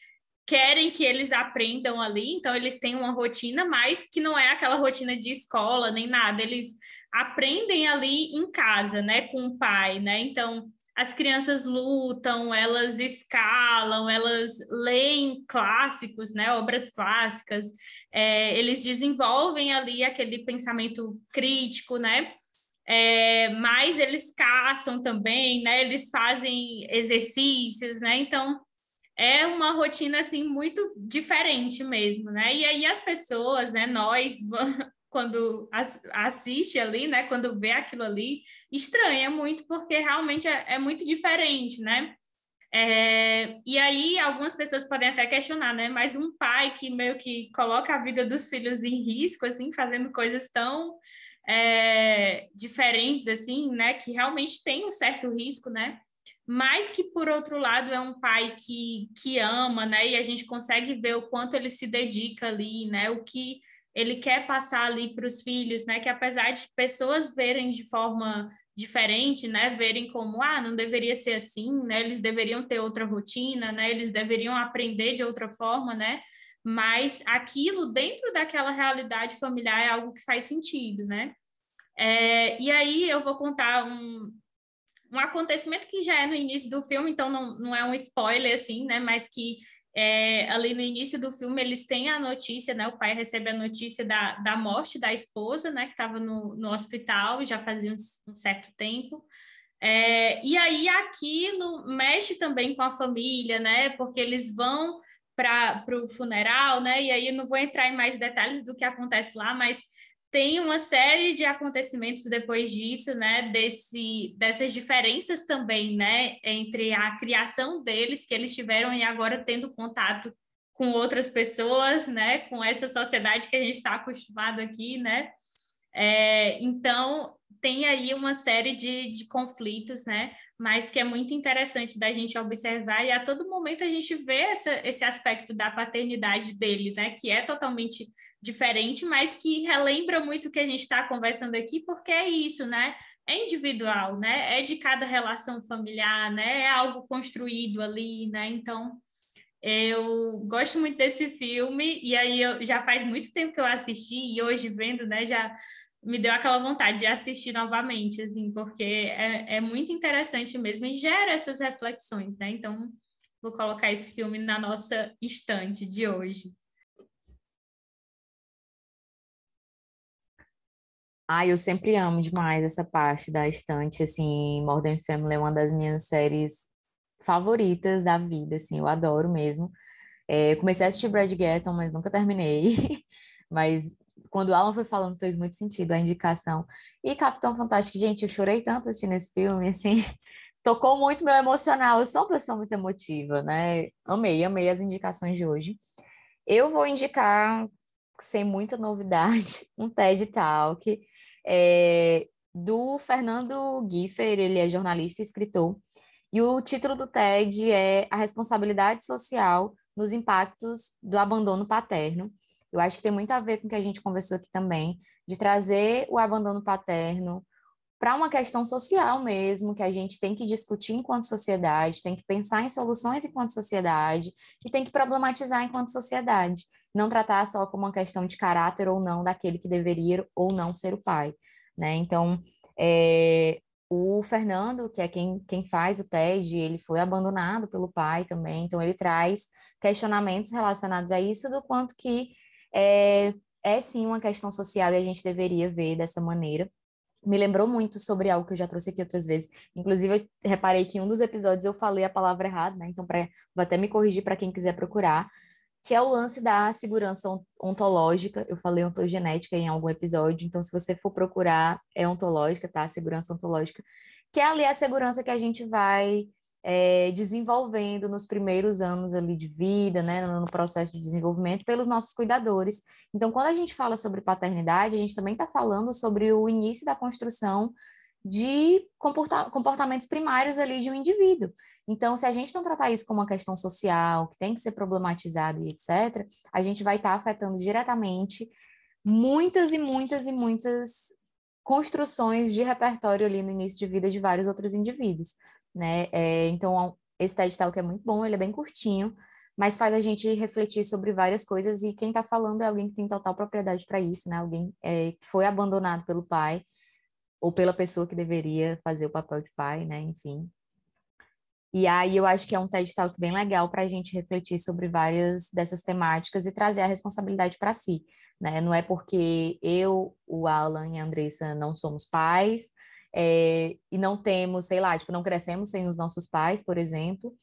querem que eles aprendam ali, então eles têm uma rotina, mas que não é aquela rotina de escola nem nada. Eles aprendem ali em casa, né, com o pai, né? Então, as crianças lutam, elas escalam, elas leem clássicos, né, obras clássicas, é, eles desenvolvem ali aquele pensamento crítico, né? É, mas eles caçam também, né? Eles fazem exercícios, né? Então é uma rotina assim muito diferente mesmo, né? E aí as pessoas, né? Nós quando assiste ali, né, quando vê aquilo ali, estranha muito, porque realmente é, é muito diferente, né? É, e aí algumas pessoas podem até questionar, né? Mas um pai que meio que coloca a vida dos filhos em risco, assim, fazendo coisas tão é, diferentes, assim, né? Que realmente tem um certo risco, né? Mas que, por outro lado, é um pai que, que ama, né? E a gente consegue ver o quanto ele se dedica ali, né? O que ele quer passar ali para os filhos, né? Que apesar de pessoas verem de forma diferente, né? Verem como, ah, não deveria ser assim, né? Eles deveriam ter outra rotina, né? Eles deveriam aprender de outra forma, né? Mas aquilo dentro daquela realidade familiar é algo que faz sentido, né? É, e aí eu vou contar um, um acontecimento que já é no início do filme, então não, não é um spoiler, assim, né? Mas que é, ali no início do filme, eles têm a notícia, né? O pai recebe a notícia da, da morte da esposa, né? Que estava no, no hospital já fazia um, um certo tempo. É, e aí aquilo mexe também com a família, né? Porque eles vão para o funeral, né? E aí eu não vou entrar em mais detalhes do que acontece lá, mas tem uma série de acontecimentos depois disso, né, desse, dessas diferenças também, né, entre a criação deles, que eles tiveram e agora tendo contato com outras pessoas, né, com essa sociedade que a gente está acostumado aqui, né, é, então tem aí uma série de, de conflitos, né, mas que é muito interessante da gente observar e a todo momento a gente vê essa, esse aspecto da paternidade dele, né, que é totalmente diferente, mas que relembra muito o que a gente está conversando aqui, porque é isso, né? É individual, né? É de cada relação familiar, né? É algo construído ali, né? Então, eu gosto muito desse filme, e aí eu, já faz muito tempo que eu assisti, e hoje vendo, né, já me deu aquela vontade de assistir novamente, assim, porque é, é muito interessante mesmo e gera essas reflexões, né? Então, vou colocar esse filme na nossa estante de hoje. Ah, eu sempre amo demais essa parte da estante, assim, Modern Family é uma das minhas séries favoritas da vida, assim, eu adoro mesmo. É, comecei a assistir Brad Gatton, mas nunca terminei. mas quando o Alan foi falando, fez muito sentido a indicação. E Capitão Fantástico, gente, eu chorei tanto assistindo esse filme, assim, tocou muito meu emocional. Eu sou uma pessoa muito emotiva, né? Amei, amei as indicações de hoje. Eu vou indicar, sem muita novidade, um TED Talk é, do Fernando Giffer, ele é jornalista e escritor, e o título do TED é A Responsabilidade Social nos Impactos do Abandono Paterno. Eu acho que tem muito a ver com o que a gente conversou aqui também, de trazer o abandono paterno para uma questão social mesmo, que a gente tem que discutir enquanto sociedade, tem que pensar em soluções enquanto sociedade e tem que problematizar enquanto sociedade, não tratar só como uma questão de caráter ou não daquele que deveria ou não ser o pai, né? Então, é, o Fernando, que é quem, quem faz o TED, ele foi abandonado pelo pai também, então ele traz questionamentos relacionados a isso, do quanto que é, é sim uma questão social e a gente deveria ver dessa maneira me lembrou muito sobre algo que eu já trouxe aqui outras vezes. Inclusive, eu reparei que em um dos episódios eu falei a palavra errada, né? Então, pra, vou até me corrigir para quem quiser procurar, que é o lance da segurança ontológica. Eu falei ontogenética em algum episódio, então, se você for procurar, é ontológica, tá? Segurança ontológica, que é ali a segurança que a gente vai é, desenvolvendo nos primeiros anos ali de vida, né, no processo de desenvolvimento, pelos nossos cuidadores. Então, quando a gente fala sobre paternidade, a gente também está falando sobre o início da construção de comportamentos primários ali de um indivíduo. Então, se a gente não tratar isso como uma questão social, que tem que ser problematizada e etc., a gente vai estar tá afetando diretamente muitas e muitas e muitas construções de repertório ali no início de vida de vários outros indivíduos né? É, então, esse TED Talk é muito bom, ele é bem curtinho, mas faz a gente refletir sobre várias coisas e quem está falando é alguém que tem total propriedade para isso, né? Alguém é, que foi abandonado pelo pai ou pela pessoa que deveria fazer o papel de pai, né? Enfim. E aí eu acho que é um TED Talk bem legal para a gente refletir sobre várias dessas temáticas e trazer a responsabilidade para si, né? Não é porque eu, o Alan e a Andressa não somos pais, é, e não temos, sei lá, tipo, não crescemos sem os nossos pais, por exemplo,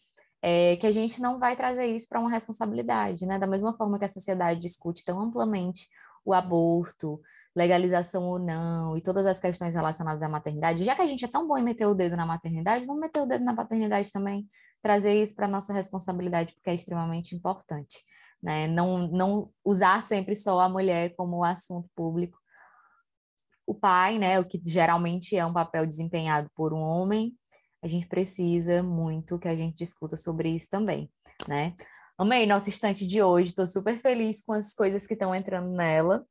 é, que a gente não vai trazer isso para uma responsabilidade, né? Da mesma forma que a sociedade discute tão amplamente o aborto, legalização ou não, e todas as questões relacionadas à maternidade, já que a gente é tão bom em meter o dedo na maternidade, vamos meter o dedo na paternidade também, trazer isso para nossa responsabilidade, porque é extremamente importante, né? Não, não usar sempre só a mulher como assunto público, o pai, né, o que geralmente é um papel desempenhado por um homem, a gente precisa muito que a gente discuta sobre isso também, né? Amei nossa estante de hoje, estou super feliz com as coisas que estão entrando nela.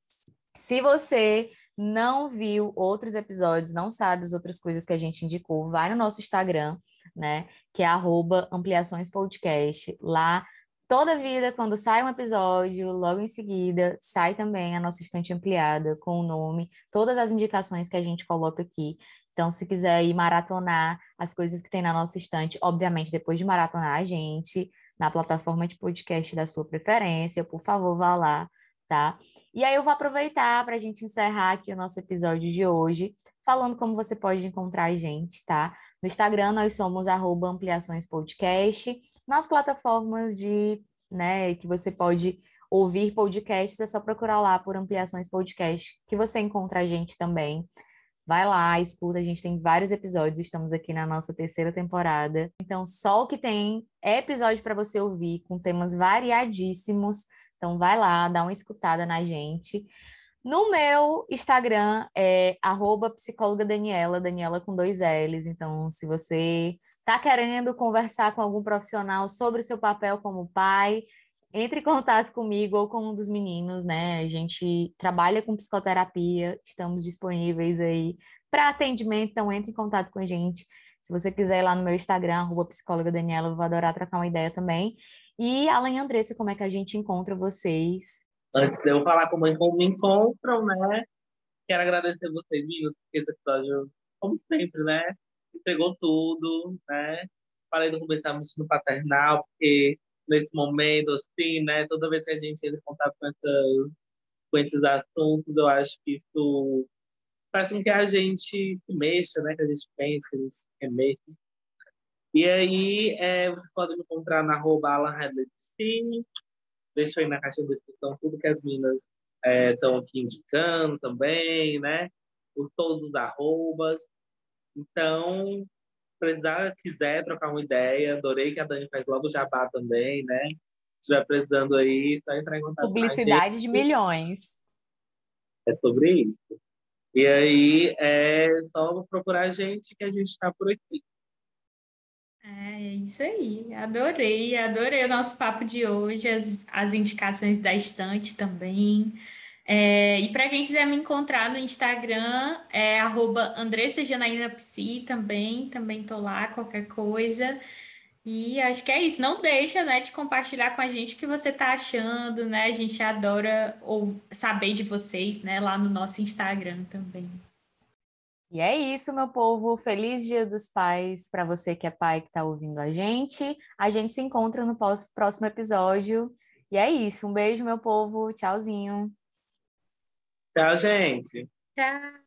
Se você não viu outros episódios, não sabe as outras coisas que a gente indicou, vai no nosso Instagram, né? Que é arroba ampliaçõespodcast. Lá Toda vida, quando sai um episódio, logo em seguida, sai também a nossa estante ampliada com o nome, todas as indicações que a gente coloca aqui. Então, se quiser ir maratonar as coisas que tem na nossa estante, obviamente, depois de maratonar a gente, na plataforma de podcast da sua preferência, por favor, vá lá, tá? E aí eu vou aproveitar para a gente encerrar aqui o nosso episódio de hoje, falando como você pode encontrar a gente, tá? No Instagram nós somos arroba ampliações podcast, nas plataformas de, né, que você pode ouvir podcasts, é só procurar lá por ampliações podcast, que você encontra a gente também. Vai lá, escuta, a gente tem vários episódios, estamos aqui na nossa terceira temporada. Então, só o que tem é episódio para você ouvir, com temas variadíssimos. Então, vai lá, dá uma escutada na gente. No meu Instagram é psicóloga Daniela, Daniela com dois L's. Então, se você está querendo conversar com algum profissional sobre o seu papel como pai, entre em contato comigo ou com um dos meninos, né? A gente trabalha com psicoterapia, estamos disponíveis aí para atendimento, então entre em contato com a gente. Se você quiser ir lá no meu Instagram, arroba psicóloga Daniela, eu vou adorar trocar uma ideia também. E e Andressa, como é que a gente encontra vocês? Antes de eu falar como me encontram, né? Quero agradecer vocês, meninos, porque esse episódio, como sempre, né? Entregou tudo, né? Falei no começo da no paternal, porque nesse momento, assim, né? Toda vez que a gente entra em contato com, essa, com esses assuntos, eu acho que isso faz com que a gente se mexa, né? Que a gente pense, que a gente remexa. E aí, é, vocês podem me encontrar na arroba Deixa aí na caixa de descrição tudo que as minas estão é, aqui indicando também, né? Os, todos os arrobas. Então, se precisar, quiser trocar uma ideia, adorei que a Dani faz logo jabá também, né? Se estiver precisando aí, só entrar em contato Publicidade de milhões. É sobre isso. E aí é só procurar a gente que a gente está por aqui. É isso aí, adorei, adorei o nosso papo de hoje, as, as indicações da estante também. É, e para quem quiser me encontrar no Instagram, é arroba também, também tô lá, qualquer coisa. E acho que é isso. Não deixa, né, de compartilhar com a gente o que você está achando, né? A gente adora ou saber de vocês, né, lá no nosso Instagram também. E é isso, meu povo. Feliz Dia dos Pais para você que é pai que está ouvindo a gente. A gente se encontra no próximo episódio. E é isso. Um beijo, meu povo. Tchauzinho. Tchau, gente. Tchau.